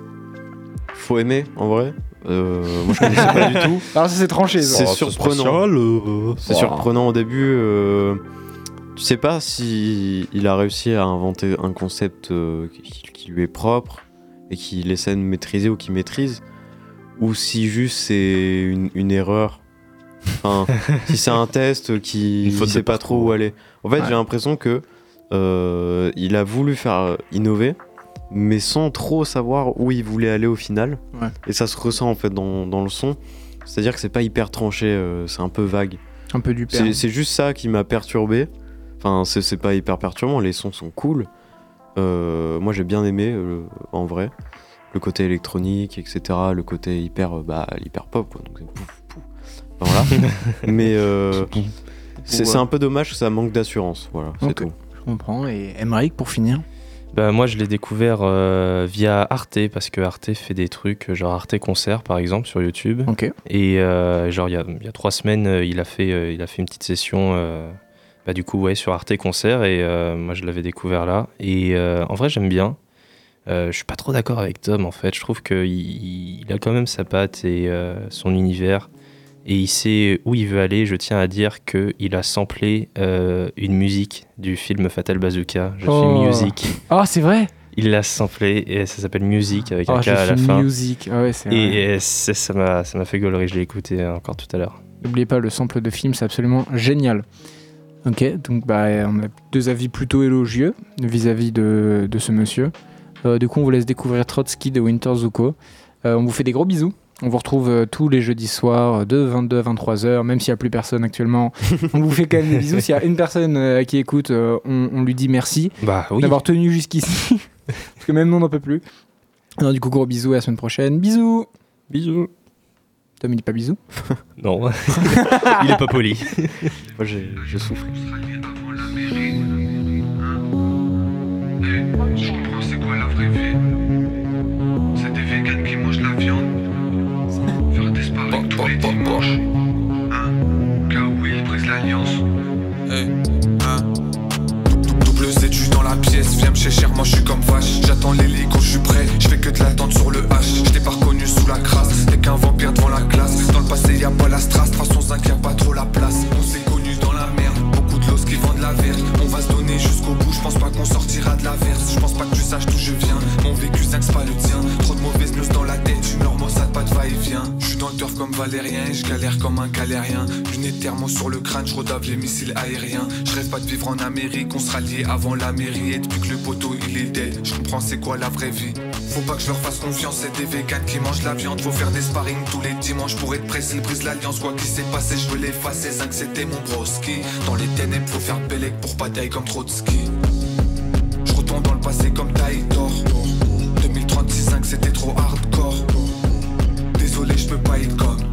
faut aimer, en vrai. Euh, moi, je connaissais pas du tout. (laughs) Alors ça c'est tranché. C'est Oh, surprenant. euh. C'est Wow. surprenant au début. euh, tu sais pas si il a réussi à inventer un concept euh, qui, qui lui est propre et qu'il essaie de maîtriser ou qu'il maîtrise, ou si juste c'est une, une erreur. Enfin, si c'est un test qui (laughs) ne sait pas trop où aller. En fait, Ouais. j'ai l'impression que euh, il a voulu faire innover, mais sans trop savoir où il voulait aller au final. Ouais. Et ça se ressent en fait dans, dans le son. C'est-à-dire que c'est pas hyper tranché, euh, c'est un peu vague. Un peu du père. C'est juste ça qui m'a perturbé. Enfin, c'est pas hyper perturbant, les sons sont cool. Euh, moi j'ai bien aimé euh, en vrai. Le côté électronique, etc. Le côté hyper, bah, hyper pop, quoi. Donc c'est pouf, pouf. Enfin, voilà. (laughs) Mais c'est un peu dommage que ça manque d'assurance. Voilà, c'est tout. Je comprends. Et Emmerich pour finir? Bah, moi, je l'ai découvert euh, via Arte, parce que Arte fait des trucs, genre Arte Concert, par exemple, sur YouTube. Et euh, genre, il y a, y a trois semaines, euh, il a fait, euh, il a fait une petite session, euh, bah, du coup, ouais, sur Arte Concert, et euh, moi, je l'avais découvert là. Et euh, en vrai, j'aime bien. Euh, je suis pas trop d'accord avec Tom, en fait. Je trouve qu'il il a quand même sa patte et euh, son univers. Et il sait où il veut aller. Je tiens à dire qu'il a samplé euh, une musique du film Fatal Bazooka. Je Oh. suis Music. Ah c'est vrai? Il l'a samplé et ça s'appelle Music avec Ah un K je à la fin. music. Ah ouais c'est. Et, et ça m'a ça m'a fait gaulerie, je l'ai écouté encore tout à l'heure. N'oubliez pas le sample de film, c'est absolument génial. Ok, donc bah, on a deux avis plutôt élogieux vis-à-vis de, de ce monsieur. Euh, du coup, on vous laisse découvrir Trotsky de Winter Zuko. Euh, on vous fait des gros bisous. On vous retrouve euh, tous les jeudis soirs euh, de 22 à 23h, même s'il n'y a plus personne actuellement. (laughs) on vous fait quand même des bisous. S'il y a une personne euh, qui écoute, euh, on, on lui dit merci Bah oui. d'avoir tenu jusqu'ici. (laughs) Parce que même nous, on n'en peut plus. Alors, du coup, gros bisous à la semaine prochaine. Bisous Bisous Tom, il dit pas bisous (laughs) Non, il est pas poli. Moi j'ai j'ai soufflé. Je comprends c'est quoi la vraie vie? C'est des vegans qui mangent la viande. Faire disparaître tous les dimanches. Hein Car oui, ils brisent l'alliance. Double Z dans la pièce, viens me chercher, moi je suis comme vache. J'attends l'hélico, je suis prêt, je fais que de l'attente sur le H. Je t'ai pas reconnu sous la crasse, t'es qu'un vampire devant la classe. Dans le passé y a pas la strass, façon zinc y a pas trop la place. On s'est connu dans la merde, beaucoup de l'os qui vendent On va se donner jusqu'au bout, je pense pas qu'on sortira de la verse. Je pense pas que tu saches d'où je viens, mon vécu c'est pas le tien. Trop de mauvaises news dans la tête, humeur maussade, pas de va-et-vient. Je suis dans le turf comme Valérien et je galère comme un galérien. Lunettes thermo sur le crâne, je redave les missiles aériens. Je rêve pas de vivre en Amérique, on sera liés avant la mairie. Et depuis que le poteau il est dead, je comprends c'est quoi la vraie vie. Faut pas que je leur fasse confiance, c'est des vegans qui mangent la viande. Faut faire des sparring tous les dimanches pour être pressé, ils brisent l'alliance. Quoi qu'il s'est passé, je veux l'effacer. Zinc c'était mon broski. Dans les ténèbres, faut faire bellec pour bataille comme Trotsky. Je retourne dans le passé comme Taïtor. 2036 5 c'était trop hardcore. Désolé, je peux pas être comme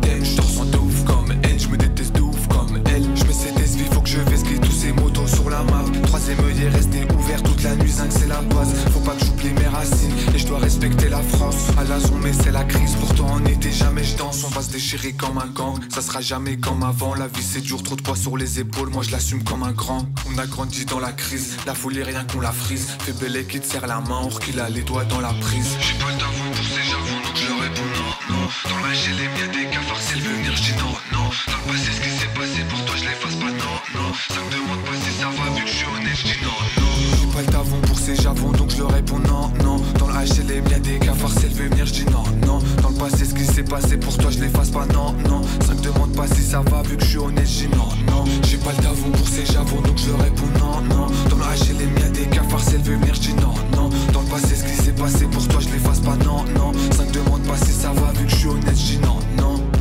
map. Troisième œil est resté ouvert toute la nuit, zinc c'est la base. Faut pas que j'oublie mes racines et je dois respecter la France. À la zone, mais c'est la crise. Pourtant, on était jamais, je danse. On va se déchirer comme un gang. Ça sera jamais comme avant. La vie c'est dur, trop de poids sur les épaules. Moi je l'assume comme un grand. On a grandi dans la crise. La folie, rien qu'on la frise. Fais belle qui te serre la main, or qu'il a les doigts dans la prise. J'ai pas le pour ces javons, donc je réponds dans la GLM y'a des cafards si elle veut venir je dis non non Dans le passé ce qui s'est passé pour toi je l'efface pas non non Ça me demande pas si ça va vu que je suis honnête je dis non non. Pas le d'avant pour ces javons donc je leur réponds non non. Dans la HLM y'a des cafards si elle veut venir je non non. Dans le passé ce qui s'est passé pour toi je l'efface pas non non. Ça me demande pas si ça va vu que je suis honnête je non. Non J'ai pas le d'avant pour ces javons donc je leur réponds non non. Dans la HLM y'a des cafards si elle veut venir je non non. Dans le passé ce qui s'est passé pour toi je l'efface pas non non. Ça me demande pas si ça va vu que journée, je dis non, non